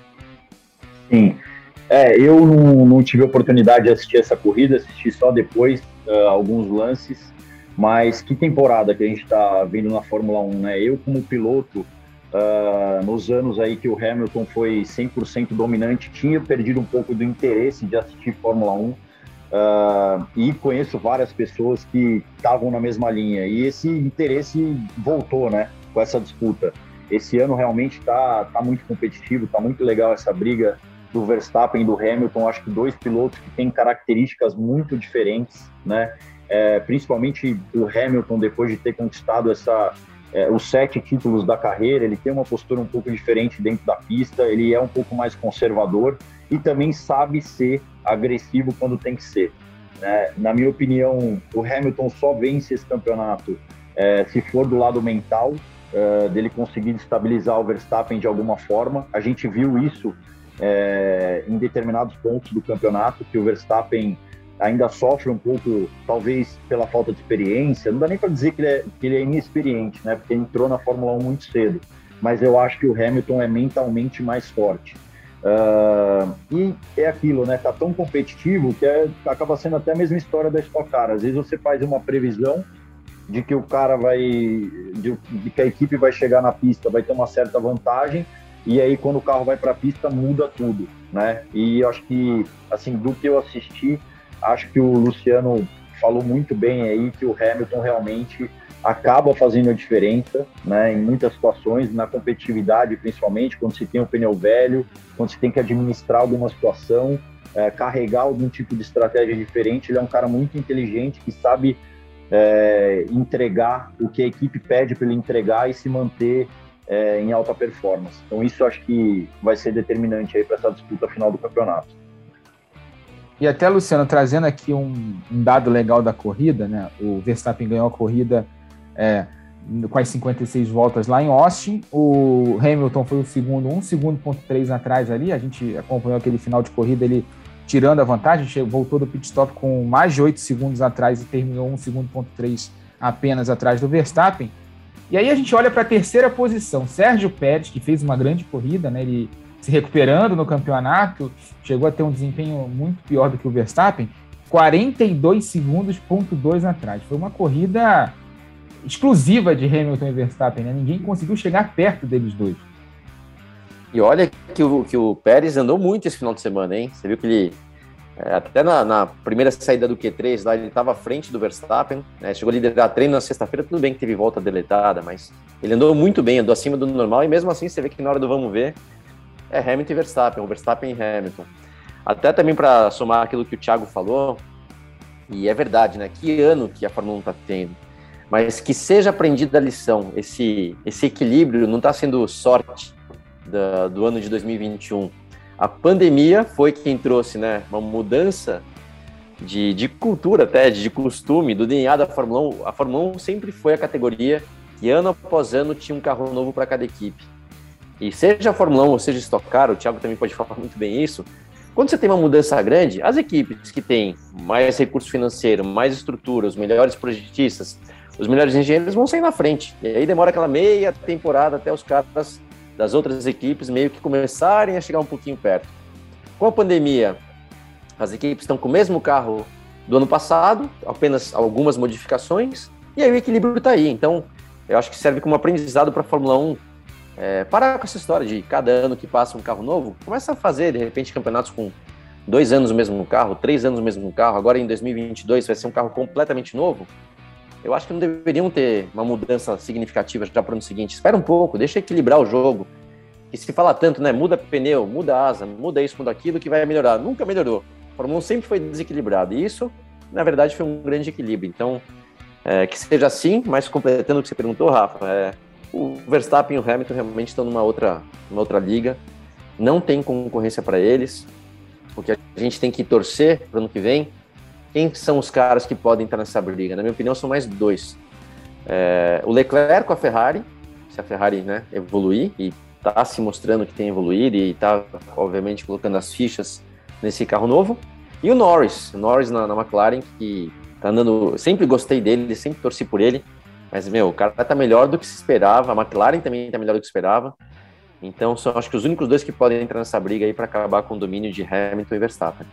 Sim. É, eu não, não, tive oportunidade de assistir essa corrida, assisti só depois uh, alguns lances, mas que temporada que a gente está vendo na Fórmula 1, né? Eu, como piloto, uh, nos anos aí que o Hamilton foi 100% dominante, tinha perdido um pouco do interesse de assistir Fórmula 1 Uh, e conheço várias pessoas que estavam na mesma linha. E esse interesse voltou, né? Com essa disputa. Esse ano realmente está tá muito competitivo, está muito legal essa briga do Verstappen e do Hamilton. Acho que dois pilotos que têm características muito diferentes, né? É, principalmente o Hamilton, depois de ter conquistado essa, é, os sete títulos da carreira, ele tem uma postura um pouco diferente dentro da pista, ele é um pouco mais conservador e também sabe ser agressivo quando tem que ser. Né? Na minha opinião, o Hamilton só vence esse campeonato é, se for do lado mental, é, dele conseguir estabilizar o Verstappen de alguma forma. A gente viu isso é, em determinados pontos do campeonato, que o Verstappen ainda sofre um pouco, talvez pela falta de experiência. Não dá nem para dizer que ele, é, que ele é inexperiente, né? porque entrou na Fórmula 1 muito cedo. Mas eu acho que o Hamilton é mentalmente mais forte. Uh, e é aquilo, né? Tá tão competitivo que é, acaba sendo até a mesma história da Stock Car. Às vezes você faz uma previsão de que o cara vai, de, de, que a equipe vai chegar na pista, vai ter uma certa vantagem, e aí quando o carro vai para a pista muda tudo, né? E eu acho que, assim, do que eu assisti, acho que o Luciano falou muito bem aí que o Hamilton realmente acaba fazendo a diferença, né, em muitas situações, na competitividade principalmente, quando se tem um pneu velho, quando se tem que administrar alguma situação, é, carregar algum tipo de estratégia diferente. Ele é um cara muito inteligente que sabe é, entregar o que a equipe pede para ele entregar e se manter é, em alta performance. Então isso acho que vai ser determinante aí para essa disputa final do campeonato.
E até, Luciano, trazendo aqui um, um, dado legal da corrida, né? O Verstappen ganhou a corrida é, com as 56 voltas lá em Austin. O Hamilton foi o segundo, um segundo ponto três atrás ali. A gente acompanhou aquele final de corrida, ele tirando a vantagem, chegou, voltou do pit stop com mais de 8 segundos atrás e terminou um segundo ponto três apenas atrás do Verstappen. E aí a gente olha para a terceira posição, Sérgio Pérez, que fez uma grande corrida, né? Ele se recuperando no campeonato, chegou a ter um desempenho muito pior do que o Verstappen, 42 segundos, ponto 2 atrás. Foi uma corrida exclusiva de Hamilton e Verstappen, né? Ninguém conseguiu chegar perto deles dois.
E olha que o, que o Pérez andou muito esse final de semana, hein? Você viu que ele, até na, na, primeira saída do Q3, lá ele estava à frente do Verstappen, né? chegou a liderar treino na sexta-feira, tudo bem que teve volta deletada, mas ele andou muito bem, andou acima do normal, e mesmo assim você vê que na hora do vamos ver, é Hamilton e Verstappen, o Verstappen e Hamilton. Até também para somar aquilo que o Thiago falou, e é verdade, né? Que ano que a Fórmula 1 está tendo mas que seja aprendida a lição. Esse, esse equilíbrio não está sendo sorte do ano de 2021. A pandemia foi quem trouxe né, uma mudança de, de cultura, até de costume, do DNA da Fórmula 1. A Fórmula 1 sempre foi a categoria que ano após ano tinha um carro novo para cada equipe. E seja a Fórmula 1 ou seja Stock Car, o Thiago também pode [laughs] falar muito bem isso, quando você tem uma mudança grande, as equipes que têm mais recurso financeiro, mais estrutura, os melhores projetistas, os melhores engenheiros vão sair na frente. E aí demora aquela meia temporada até os caras das outras equipes meio que começarem a chegar um pouquinho perto. Com a pandemia, as equipes estão com o mesmo carro do ano passado, apenas algumas modificações, e aí o equilíbrio está aí. Então, eu acho que serve como aprendizado para a Fórmula 1 é, parar com essa história de cada ano que passa um carro novo, começa a fazer, de repente, campeonatos com dois anos o mesmo carro, três anos o mesmo carro, agora em 2022 vai ser um carro completamente novo, eu acho que não deveriam ter uma mudança significativa já para o ano seguinte. Espera um pouco, deixa equilibrar o jogo. E se fala tanto, né? Muda pneu, muda asa, muda isso, muda aquilo, que vai melhorar. Nunca melhorou. A Fórmula 1 sempre foi desequilibrado. E isso, na verdade, foi um grande equilíbrio. Então, é, que seja assim, mas completando o que você perguntou, Rafa, é, o Verstappen e o Hamilton realmente estão numa outra, numa outra liga. Não tem concorrência para eles. O que a gente tem que torcer para o ano que vem quem são os caras que podem estar nessa briga? Na minha opinião, são mais dois. É, o Leclerc com a Ferrari, se a Ferrari né, evoluir e está se mostrando que tem evoluído e está, obviamente, colocando as fichas nesse carro novo. E o Norris, o Norris na, na McLaren, que tá andando. Sempre gostei dele, sempre torci por ele. Mas, meu, o cara tá melhor do que se esperava. A McLaren também tá melhor do que se esperava. Então, são acho que os únicos dois que podem entrar nessa briga aí para acabar com o domínio de Hamilton e Verstappen.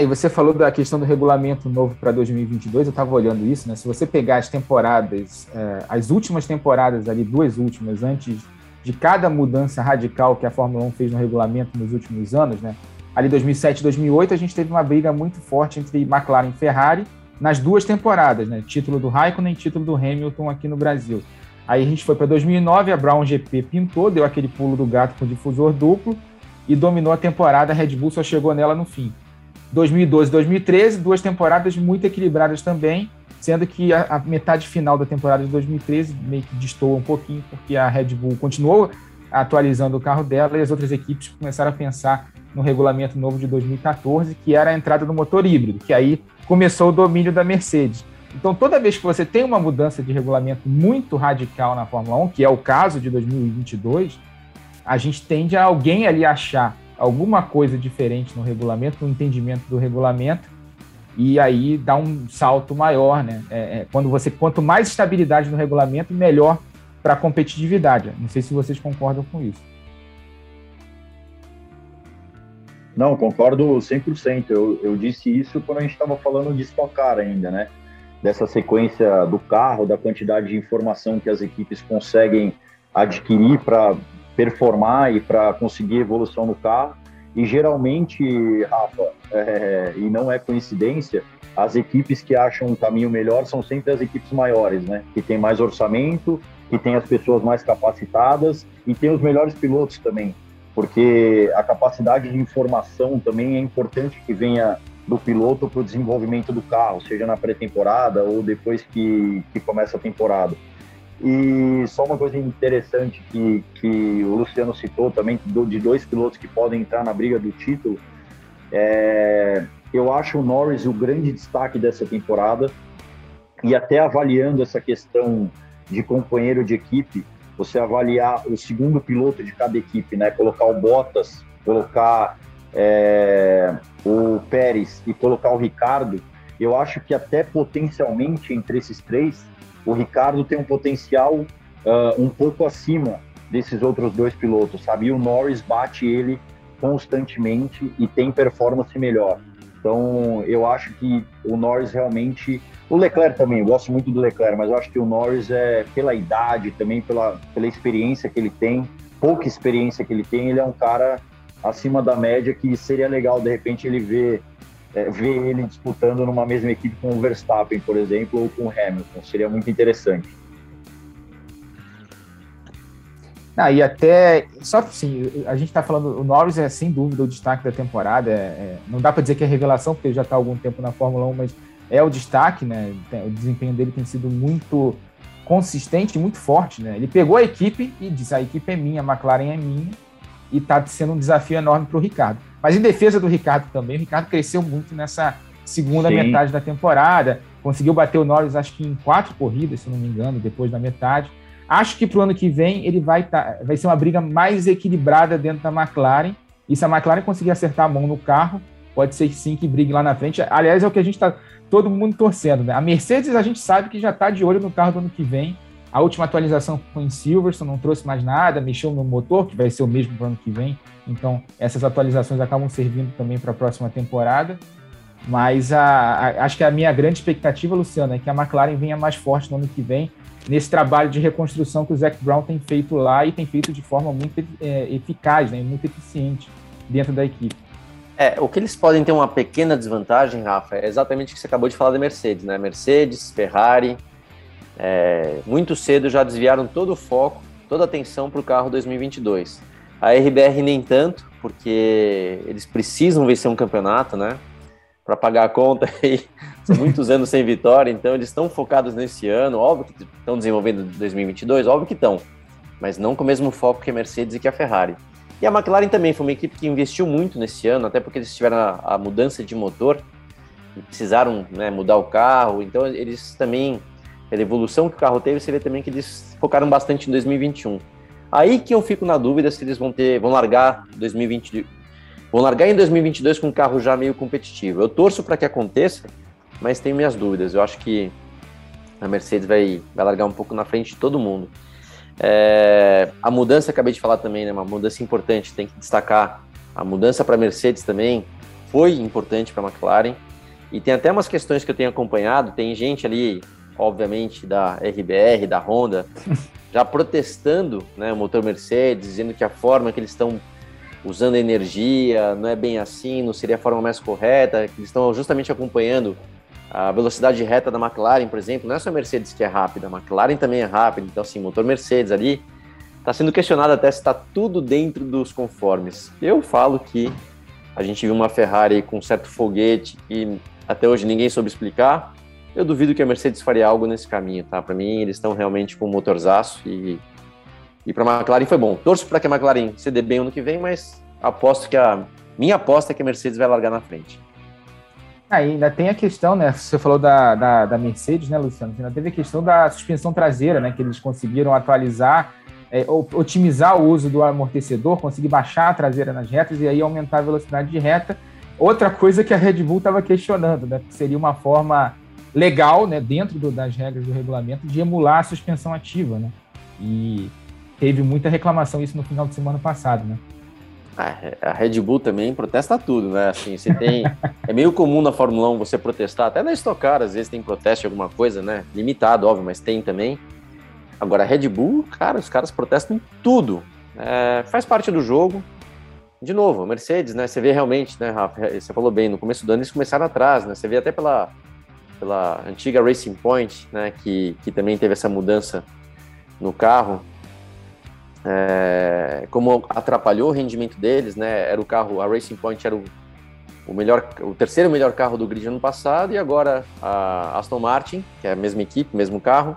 Aí você falou da questão do regulamento novo para 2022, eu estava olhando isso, né? Se você pegar as temporadas, é, as últimas temporadas ali, duas últimas, antes de cada mudança radical que a Fórmula 1 fez no regulamento nos últimos anos, né? Ali 2007 2008 a gente teve uma briga muito forte entre McLaren e Ferrari nas duas temporadas, né? Título do Raikkonen e título do Hamilton aqui no Brasil. Aí a gente foi para 2009, a Brown GP pintou, deu aquele pulo do gato com difusor duplo e dominou a temporada, a Red Bull só chegou nela no fim. 2012 2013, duas temporadas muito equilibradas também, sendo que a, a, metade final da temporada de 2013 meio que destoa um pouquinho, porque a Red Bull continuou atualizando o carro dela e as outras equipes começaram a pensar no regulamento novo de 2014, que era a entrada do motor híbrido, que aí começou o domínio da Mercedes. Então, toda vez que você tem uma mudança de regulamento muito radical na Fórmula 1, que é o caso de 2022, a gente tende a alguém ali achar alguma coisa diferente no regulamento, no entendimento do regulamento, e aí dá um salto maior, né? É, é, quando você quanto mais estabilidade no regulamento, melhor para a competitividade. Não sei se vocês concordam com isso.
Não, concordo 100%. Eu, eu disse isso quando a gente estava falando de estocar ainda, né? Dessa sequência do carro, da quantidade de informação que as equipes conseguem adquirir para performar e para conseguir evolução no carro. E geralmente, Rafa, é, e não é coincidência, as equipes que acham um caminho melhor são sempre as equipes maiores, né? Que tem mais orçamento, que tem as pessoas mais capacitadas e tem os melhores pilotos também, porque a capacidade de informação também é importante que venha do piloto para o desenvolvimento do carro, seja na pré-temporada ou depois que, que começa a temporada. E só uma coisa interessante que, que o Luciano citou também, de dois pilotos que podem entrar na briga do título, é, eu acho o Norris o grande destaque dessa temporada. e até avaliando essa questão de companheiro de equipe, você avaliar o segundo piloto de cada equipe, né? Colocar o Bottas, colocar é, o Pérez e colocar o Ricardo, eu acho que até potencialmente entre esses três, o Ricardo tem um potencial uh, um pouco acima desses outros dois pilotos, sabe? E o Norris bate ele constantemente e tem performance melhor. Então, eu acho que o Norris realmente. O Leclerc também, eu gosto muito do Leclerc, mas eu acho que o Norris é, pela idade, também pela, pela experiência que ele tem, pouca experiência que ele tem, ele é um cara acima da média que seria legal, de repente, ele ver, é, ver ele disputando numa mesma equipe com o Verstappen, por exemplo, ou com o Hamilton. Seria muito interessante.
Ah, e até, só assim, a gente está falando, o Norris é sem dúvida o destaque da temporada, é, é, não dá para dizer que é revelação, porque já está há algum tempo na Fórmula 1, mas é o destaque, né, o desempenho dele tem sido muito consistente, muito forte, né, ele pegou a equipe e disse, a equipe é minha, a McLaren é minha, e está sendo um desafio enorme para o Ricardo. Mas em defesa do Ricardo também, o Ricardo cresceu muito nessa segunda Sim. metade da temporada, conseguiu bater o Norris acho que em quatro corridas, se não me engano, depois da metade, Acho que para o ano que vem ele vai, tá, vai ser uma briga mais equilibrada dentro da McLaren. E se a McLaren conseguir acertar a mão no carro, pode ser sim que brigue lá na frente. Aliás, é o que a gente está todo mundo torcendo. Né? A Mercedes a gente sabe que já está de olho no carro do ano que vem. A última atualização foi em Silverstone, não trouxe mais nada, mexeu no motor, que vai ser o mesmo para o ano que vem. Então, essas atualizações acabam servindo também para a próxima temporada. Mas a, a, acho que a minha grande expectativa, Luciano, é que a McLaren venha mais forte no ano que vem nesse trabalho de reconstrução que o Zac Brown tem feito lá e tem feito de forma muito é, eficaz, né, muito eficiente dentro da equipe.
É, o que eles podem ter uma pequena desvantagem, Rafa, é exatamente o que você acabou de falar da Mercedes, né? Mercedes, Ferrari, é, muito cedo já desviaram todo o foco, toda a atenção para o carro 2022. A RBR nem tanto, porque eles precisam vencer um campeonato, né? Para pagar a conta [laughs] e são muitos anos sem vitória, então eles estão focados nesse ano. Óbvio que estão desenvolvendo 2022, óbvio que estão, mas não com o mesmo foco que a Mercedes e que a Ferrari. E a McLaren também foi uma equipe que investiu muito nesse ano, até porque eles tiveram a, a mudança de motor e precisaram né, mudar o carro. Então eles também, pela evolução que o carro teve, você vê também que eles focaram bastante em 2021. Aí que eu fico na dúvida se eles vão ter, vão largar 2020, vão largar em 2022 com um carro já meio competitivo. Eu torço para que aconteça, mas tenho minhas dúvidas. Eu acho que a Mercedes vai, vai largar um pouco na frente de todo mundo. É, a mudança, acabei de falar também, né, uma mudança importante, tem que destacar. A mudança para a Mercedes também foi importante para a McLaren. E tem até umas questões que eu tenho acompanhado. Tem gente ali, obviamente, da RBR, da Honda, [laughs] já protestando né, o motor Mercedes, dizendo que a forma que eles estão usando energia não é bem assim, não seria a forma mais correta, que eles estão justamente acompanhando a velocidade reta da McLaren, por exemplo, não é só a Mercedes que é rápida, a McLaren também é rápida, então assim, motor Mercedes ali está sendo questionado até se está tudo dentro dos conformes. Eu falo que a gente viu uma Ferrari com um certo foguete e até hoje ninguém soube explicar. Eu duvido que a Mercedes faria algo nesse caminho, tá? Para mim, eles estão realmente com um motorzaço e, e para a McLaren foi bom. Torço para que a McLaren se dê bem ano que vem, mas aposto que a minha aposta é que a Mercedes vai largar na frente.
Ainda tem a questão, né? Você falou da, da, da, Mercedes, né, Luciano? Ainda teve a questão da suspensão traseira, né? Que eles conseguiram atualizar, é, otimizar o uso do amortecedor, conseguir baixar a traseira nas retas e aí aumentar a velocidade de reta. Outra coisa que a Red Bull estava questionando, né? Que seria uma forma legal, né? Dentro do, das regras do regulamento, de emular a suspensão ativa, né? E teve muita reclamação isso no final de semana passado, né?
A Red Bull também protesta tudo, né? Assim, você tem. [laughs] é meio comum na Fórmula 1 você protestar, até na Stock Car, às vezes tem protesto de alguma coisa, né? Limitado, óbvio, mas tem também. Agora, a Red Bull, cara, os caras protestam em tudo. É, faz parte do jogo. De novo, a Mercedes, né? Você vê realmente, né, Rafa? Você falou bem, no começo do ano eles começaram atrás, né? Você vê até pela, pela antiga Racing Point, né? Que, que também teve essa mudança no carro é, como atrapalhou o rendimento deles, né? Era o carro, a Racing Point era o, o melhor, o terceiro melhor carro do grid ano passado e agora a Aston Martin, que é a mesma equipe, mesmo carro,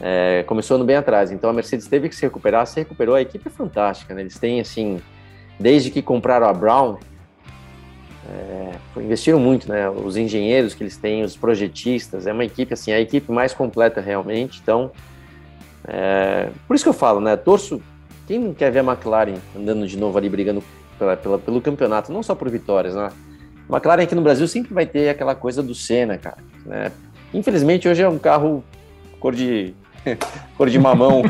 é, começou no bem atrás. Então a Mercedes teve que se recuperar, se recuperou. A equipe é fantástica, né? Eles têm assim, desde que compraram a Brown, É, investiram muito, né? Os engenheiros que eles têm, os projetistas, é uma equipe assim, a equipe mais completa realmente. Então, é, por isso que eu falo, né? Torço. Quem não quer ver a McLaren andando de novo ali brigando pela, pela, pelo campeonato, não só por vitórias, né? McLaren aqui no Brasil sempre vai ter aquela coisa do Senna, cara. Né? Infelizmente hoje é um carro cor de [laughs] cor de mamão,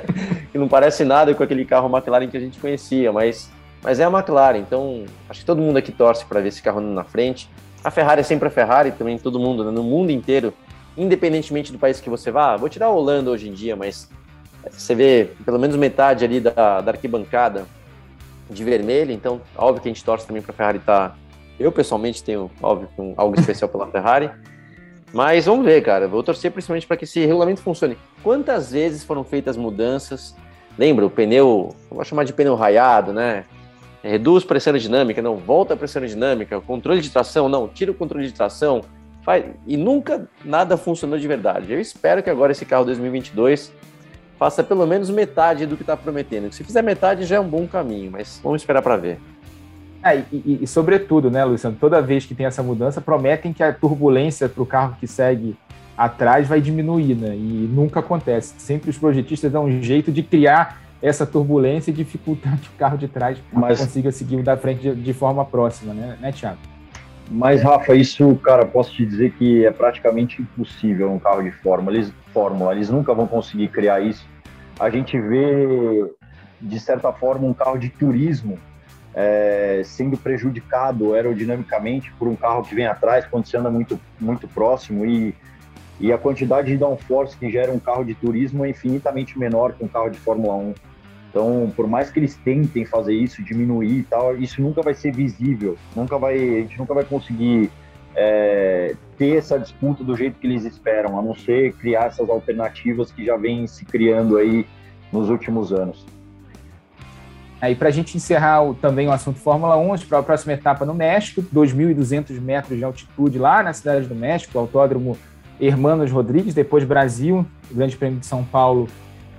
[laughs] que não parece nada com aquele carro McLaren que a gente conhecia, mas, mas é a McLaren, então acho que todo mundo aqui torce para ver esse carro na frente. A Ferrari é sempre a Ferrari, também todo mundo, né? no mundo inteiro, independentemente do país que você vá. Vou tirar a Holanda hoje em dia, mas você vê pelo menos metade ali da, da arquibancada de vermelho, então óbvio que a gente torce também para a Ferrari estar. Tá... Eu pessoalmente tenho, óbvio, um, algo especial pela Ferrari. Mas vamos ver, cara. Vou torcer principalmente para que esse regulamento funcione. Quantas vezes foram feitas mudanças? Lembra o pneu, vou chamar de pneu raiado, né? Reduz pressão aerodinâmica, não, volta a pressão aerodinâmica, controle de tração, não, tira o controle de tração. Faz... E nunca nada funcionou de verdade. Eu espero que agora esse carro 2022 faça pelo menos metade do que está prometendo. Se fizer metade já é um bom caminho, mas vamos esperar para ver.
É, e, e, e, sobretudo, né, Luciano, toda vez que tem essa mudança, prometem que a turbulência para o carro que segue atrás vai diminuir, né? E nunca acontece. Sempre os projetistas dão um jeito de criar essa turbulência e dificultar que o carro de trás Mas... consiga seguir o da frente de, de forma próxima, né, né Thiago?
Mas, Rafa, isso, cara, posso te dizer que é praticamente impossível um carro de Fórmula. Eles, Fórmula, eles nunca vão conseguir criar isso. A gente vê, de certa forma, um carro de turismo é, sendo prejudicado aerodinamicamente por um carro que vem atrás quando você anda muito, muito próximo e, e a quantidade de downforce que gera um carro de turismo é infinitamente menor que um carro de Fórmula 1. Então, por mais que eles tentem fazer isso, diminuir e tal, isso nunca vai ser visível, nunca vai, a gente nunca vai conseguir é, ter essa disputa do jeito que eles esperam, a não ser criar essas alternativas que já vêm se criando aí nos últimos anos.
Aí, para a gente encerrar o, também o assunto Fórmula 1, para a próxima etapa no México, 2.200 metros de altitude lá na cidade do México, Autódromo Hermanos Rodrigues, depois Brasil, o Grande Prêmio de São Paulo,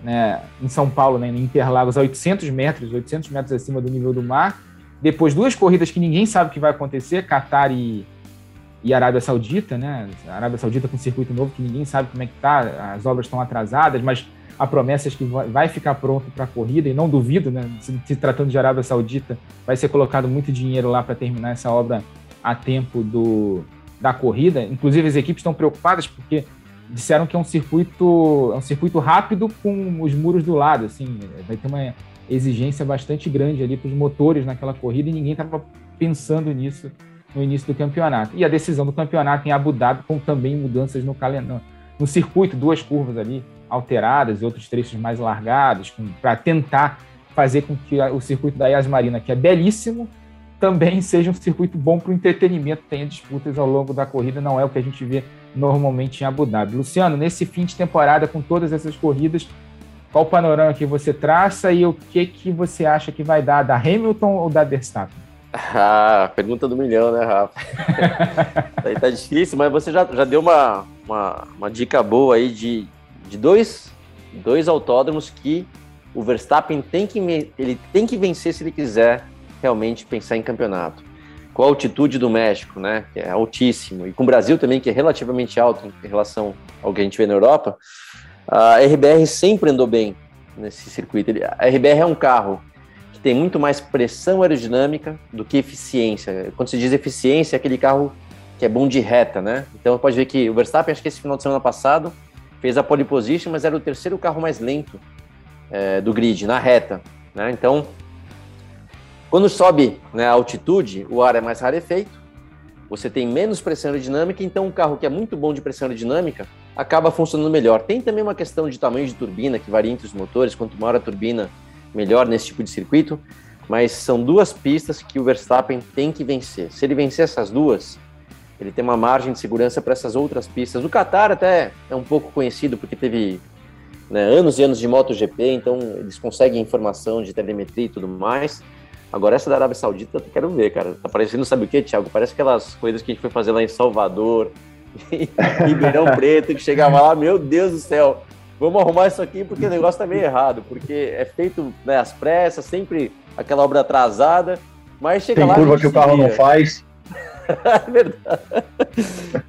né, em São Paulo, né, em Interlagos, a 800 metros, 800 metros acima do nível do mar. Depois, duas corridas que ninguém sabe o que vai acontecer, Qatar e, e Arábia Saudita, né? A Arábia Saudita com um circuito novo que ninguém sabe como é que tá, as obras estão atrasadas, mas a promessa de que vai ficar pronto para a corrida, e não duvido, né, se, se, tratando de Arábia Saudita, vai ser colocado muito dinheiro lá para terminar essa obra a tempo do, da corrida. Inclusive, as equipes estão preocupadas porque disseram que é um circuito, é um circuito rápido com os muros do lado, assim, vai ter uma exigência bastante grande ali para os motores naquela corrida e ninguém estava pensando nisso no início do campeonato. E a decisão do campeonato em Abu Dhabi com também mudanças no calendário, no circuito, duas curvas ali, alteradas e outros trechos mais largados, para tentar fazer com que o circuito da Yas Marina, que é belíssimo, também seja um circuito bom para o entretenimento, tenha disputas ao longo da corrida, não é o que a gente vê normalmente em Abu Dhabi. Luciano, nesse fim de temporada, com todas essas corridas, qual o panorama que você traça e o que, que você acha que vai dar, da Hamilton ou da Verstappen? [laughs]
Ah, pergunta do milhão, né, Rafa? [laughs] aí tá difícil, mas você já, já deu uma, uma, uma dica boa aí de, de dois, dois autódromos que o Verstappen tem que, ele tem que vencer se ele quiser realmente pensar em campeonato. Com a altitude do México, né, que é altíssimo, e com o Brasil também, que é relativamente alto em relação ao que a gente vê na Europa, a RBR sempre andou bem nesse circuito. A RBR é um carro que tem muito mais pressão aerodinâmica do que eficiência. Quando se diz eficiência, é aquele carro que é bom de reta, né? Então pode ver que o Verstappen, acho que esse final de semana passado, fez a pole position, mas era o terceiro carro mais lento é, do grid, na reta. Né? Então, quando sobe né, a altitude, o ar é mais rarefeito, você tem menos pressão aerodinâmica, então um carro que é muito bom de pressão aerodinâmica acaba funcionando melhor. Tem também uma questão de tamanho de turbina, que varia entre os motores, quanto maior a turbina, melhor nesse tipo de circuito, mas são duas pistas que o Verstappen tem que vencer. Se ele vencer essas duas, ele tem uma margem de segurança para essas outras pistas. O Qatar até é um pouco conhecido porque teve né, anos e anos de MotoGP, então eles conseguem informação de telemetria e tudo mais. Agora essa da Arábia Saudita, eu quero ver, cara. Tá parecendo, sabe o que, Thiago? Parece aquelas coisas que a gente foi fazer lá em Salvador, [laughs] Ribeirão Preto, que chegava lá, meu Deus do céu, vamos arrumar isso aqui porque o negócio tá meio errado, porque é feito né, às pressas, sempre aquela obra atrasada, mas chega
Tem
lá...
curva que o carro não faz. [laughs]
é verdade.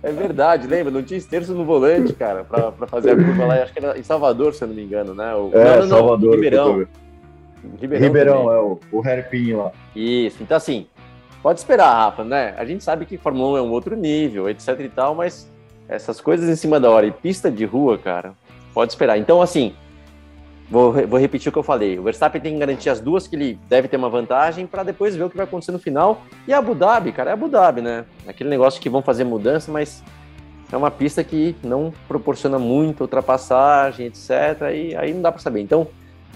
É verdade, lembra? Não tinha esterço no volante, cara, pra, pra fazer a curva lá. Acho que era em Salvador, se eu não me engano, né?
O... É, não, não, não, Salvador.
Ribeirão.
Ribeirão, Ribeirão é o, o hairpin lá.
Isso, então assim, pode esperar, Rafa, né? A gente sabe que Fórmula 1 é um outro nível, etc e tal, mas essas coisas em cima da hora e pista de rua, cara, pode esperar. Então, assim, vou, vou repetir o que eu falei. O Verstappen tem que garantir as duas que ele deve ter uma vantagem para depois ver o que vai acontecer no final. E a Abu Dhabi, cara, é Abu Dhabi, né? Aquele negócio que vão fazer mudança, mas é uma pista que não proporciona muita ultrapassagem, etc. E aí não dá para saber. Então,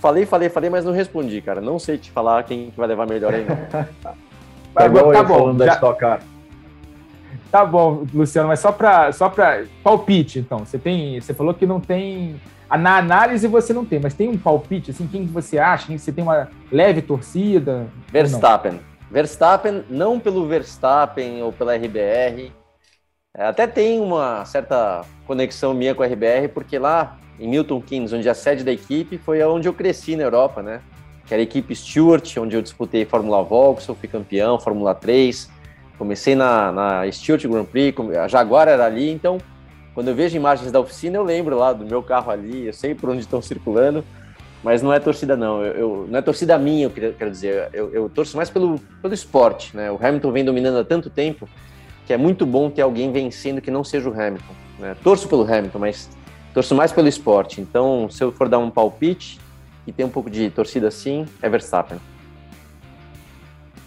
falei, falei, falei, mas não respondi, cara. Não sei te falar quem que vai levar melhor aí, não. [laughs]
tá bom, tá bom. Já... Da Stock Car.
Tá bom, Luciano, mas só para só para palpite, então. Você tem, você falou que não tem na análise você não tem, mas tem um palpite assim, quem você acha? Quem você tem uma leve torcida?
Verstappen. Não? Verstappen, não pelo Verstappen ou pela RBR. É, até tem uma certa conexão minha com a RBR, porque lá em Milton Keynes, onde a sede da equipe, foi onde eu cresci na Europa, né? Que era a equipe Stewart, onde eu disputei Fórmula Vauxhall, fui campeão, Fórmula 3, Comecei na, na Stewart Grand Prix, a Jaguar era ali, então quando eu vejo imagens da oficina eu lembro lá do meu carro ali, eu sei por onde estão circulando, mas não é torcida não, eu, eu não é torcida minha, eu quero, dizer, eu, eu, torço mais pelo, pelo esporte, né? O Hamilton vem dominando há tanto tempo que é muito bom ter alguém vencendo que não seja o Hamilton. Né? Torço pelo Hamilton, mas torço mais pelo esporte. Então, se eu for dar um palpite e tem um pouco de torcida assim, é Verstappen.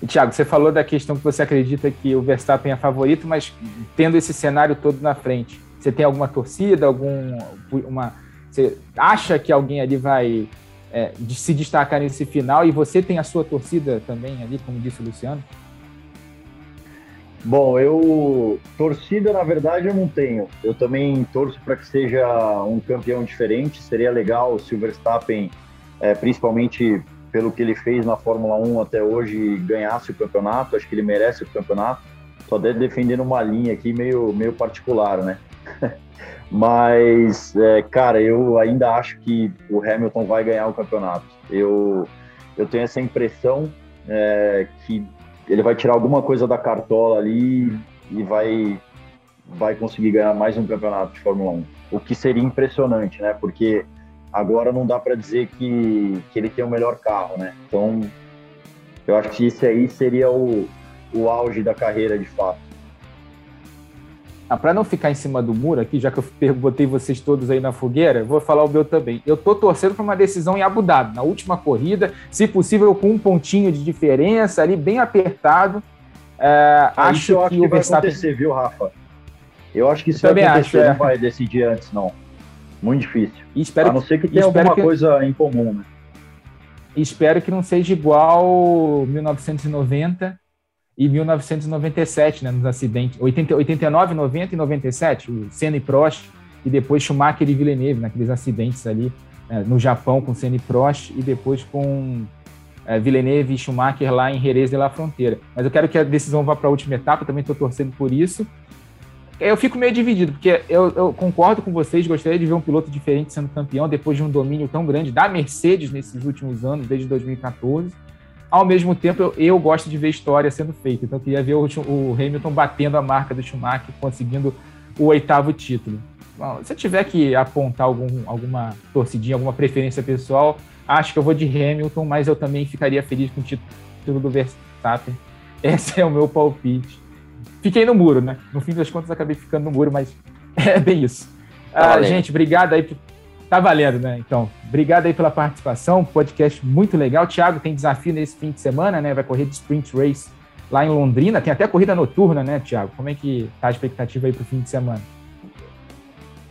Thiago, você falou da questão que você acredita que o Verstappen é favorito, mas tendo esse cenário todo na frente, você tem alguma torcida, algum uma você acha que alguém ali vai é, se destacar nesse final e você tem a sua torcida também ali, como disse o Luciano?
Bom, eu torcida na verdade eu não tenho. Eu também torço para que seja um campeão diferente. Seria legal se o Verstappen, é, principalmente pelo que ele fez na Fórmula 1 até hoje, ganhasse o campeonato. Acho que ele merece o campeonato. Só deve defender uma linha aqui meio, meio particular, né? [laughs] Mas, é, cara, eu ainda acho que o Hamilton vai ganhar o campeonato. Eu, eu tenho essa impressão é, que ele vai tirar alguma coisa da cartola ali e vai, vai conseguir ganhar mais um campeonato de Fórmula 1. O que seria impressionante, né? Porque Agora não dá para dizer que, que ele tem o melhor carro, né? Então, eu acho que isso aí seria o, o auge da carreira de fato.
Ah, para não ficar em cima do muro aqui, já que eu [laughs] botei vocês todos aí na fogueira, vou falar o meu também. Eu tô torcendo para uma decisão em Abu Dhabi, na última corrida, se possível com um pontinho de diferença ali, bem apertado.
É, acho, acho que, que, o vai Verstappen... acontecer, viu, Rafa? Eu acho que isso vai acontecer, acho, é. não vai decidir antes, não. Muito difícil.
E espero
a não ser que tenha alguma que, coisa em comum, né?
Espero que não seja igual 1990 e 1997, né, nos acidentes. 80, 89, 90 e 97, o Senna e Prost, e depois Schumacher e Villeneuve, naqueles acidentes ali né, no Japão com Senna e Prost, e depois com é, Villeneuve e Schumacher lá em Jerez de la Fronteira. Mas eu quero que a decisão vá para a última etapa, também estou torcendo por isso eu fico meio dividido, porque eu, eu, concordo com vocês, gostaria de ver um piloto diferente sendo campeão depois de um domínio tão grande da Mercedes nesses últimos anos, desde 2014. Ao mesmo tempo, eu, eu gosto de ver história sendo feita, então eu queria ver o, o, Hamilton batendo a marca do Schumacher, conseguindo o oitavo título. Bom, se eu tiver que apontar algum, alguma torcidinha, alguma preferência pessoal, acho que eu vou de Hamilton, mas eu também ficaria feliz com o título do Verstappen. [laughs] Esse é o meu palpite fiquei no muro, né? No fim das contas, acabei ficando no muro, mas [laughs] é bem isso. Ah, gente, obrigado aí. Tá valendo, né? Então, obrigado aí pela participação. Podcast muito legal. Thiago tem desafio nesse fim de semana, né? Vai correr de sprint race lá em Londrina. Tem até corrida noturna, né, Thiago? Como é que tá a expectativa aí pro fim de semana?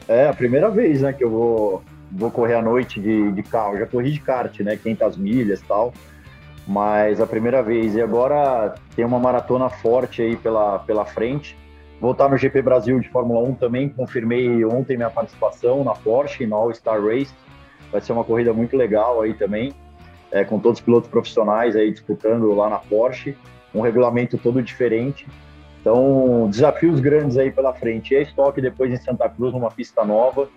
É a primeira vez, né, que eu vou, vou correr à noite de, de carro. Já corri de kart, né? 500 milhas e tal mas a primeira vez. E agora tem uma maratona forte aí pela, pela frente. Vou estar no GP Brasil de Fórmula 1 também. Confirmei ontem minha participação na Porsche, na All Star Race. Vai ser uma corrida muito legal aí também, é, com todos os pilotos profissionais aí disputando lá na Porsche. Um regulamento todo diferente. Então, desafios grandes aí pela frente. E a estoque depois em Santa Cruz, numa pista nova.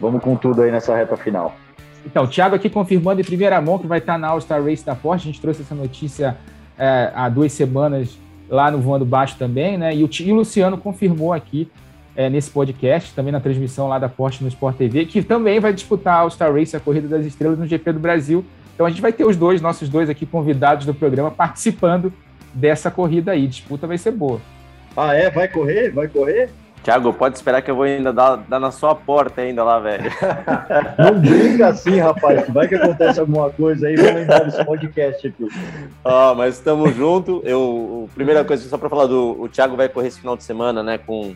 Vamos com tudo aí nessa reta final.
Então, o Thiago aqui confirmando em primeira mão que vai estar na All-Star Race da Porsche. A gente trouxe essa notícia é, há duas semanas lá no Voando Baixo também, né? E o, e o Luciano confirmou aqui é, nesse podcast, também na transmissão lá da Porsche no Sport TV, que também vai disputar o Star Race, a Corrida das Estrelas, no GP do Brasil. Então a gente vai ter os dois, nossos dois aqui convidados do programa, participando dessa corrida aí. Disputa vai ser boa.
Ah, é? Vai correr? Vai correr?
Thiago, pode esperar que eu vou ainda dar, dar na sua porta ainda lá, velho. [laughs]
Não brinca assim, rapaz. Vai que acontece alguma coisa aí, vamos lembrar desse podcast aqui.
Ó, oh, mas estamos junto. Eu, primeira coisa, só para falar do o Thiago vai correr esse final de semana, né, com,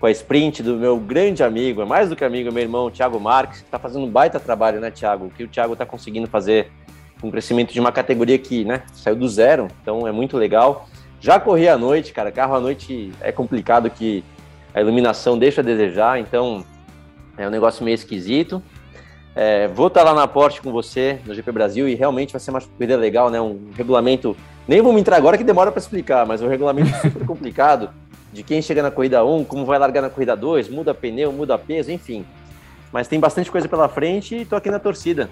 com a sprint do meu grande amigo, é mais do que amigo, meu irmão, Thiago Marques, que está fazendo um baita trabalho, né, Thiago? O que o Thiago está conseguindo fazer um crescimento de uma categoria que, né, saiu do zero, então é muito legal. Já corri à noite, cara, carro à noite é complicado que a iluminação deixa a desejar, então é um negócio meio esquisito. É, vou estar lá na Porsche com você no GP Brasil e realmente vai ser uma corrida legal, né? Um regulamento. Nem vou me entrar agora que demora para explicar, mas um regulamento [laughs] super complicado de quem chega na corrida 1, como vai largar na corrida 2, muda pneu, muda peso, enfim. Mas tem bastante coisa pela frente e estou aqui na torcida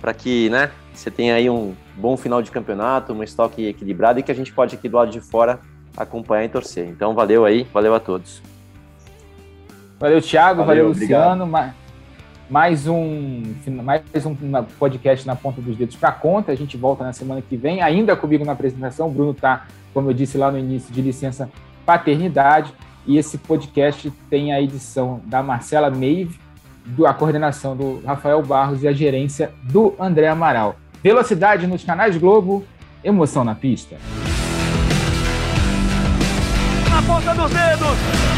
para que, né, você tenha aí um bom final de campeonato, uma estoque equilibrado e que a gente pode aqui do lado de fora acompanhar e torcer. Então, valeu aí, valeu a todos.
Valeu, Thiago. Valeu, valeu Luciano. Mais um, mais um podcast na ponta dos dedos para conta. A gente volta na semana que vem, ainda comigo na apresentação. O Bruno está, como eu disse lá no início, de licença paternidade. E esse podcast tem a edição da Marcela Meive, a coordenação do Rafael Barros e a gerência do André Amaral. Velocidade nos canais Globo, emoção na pista.
Na ponta dos dedos!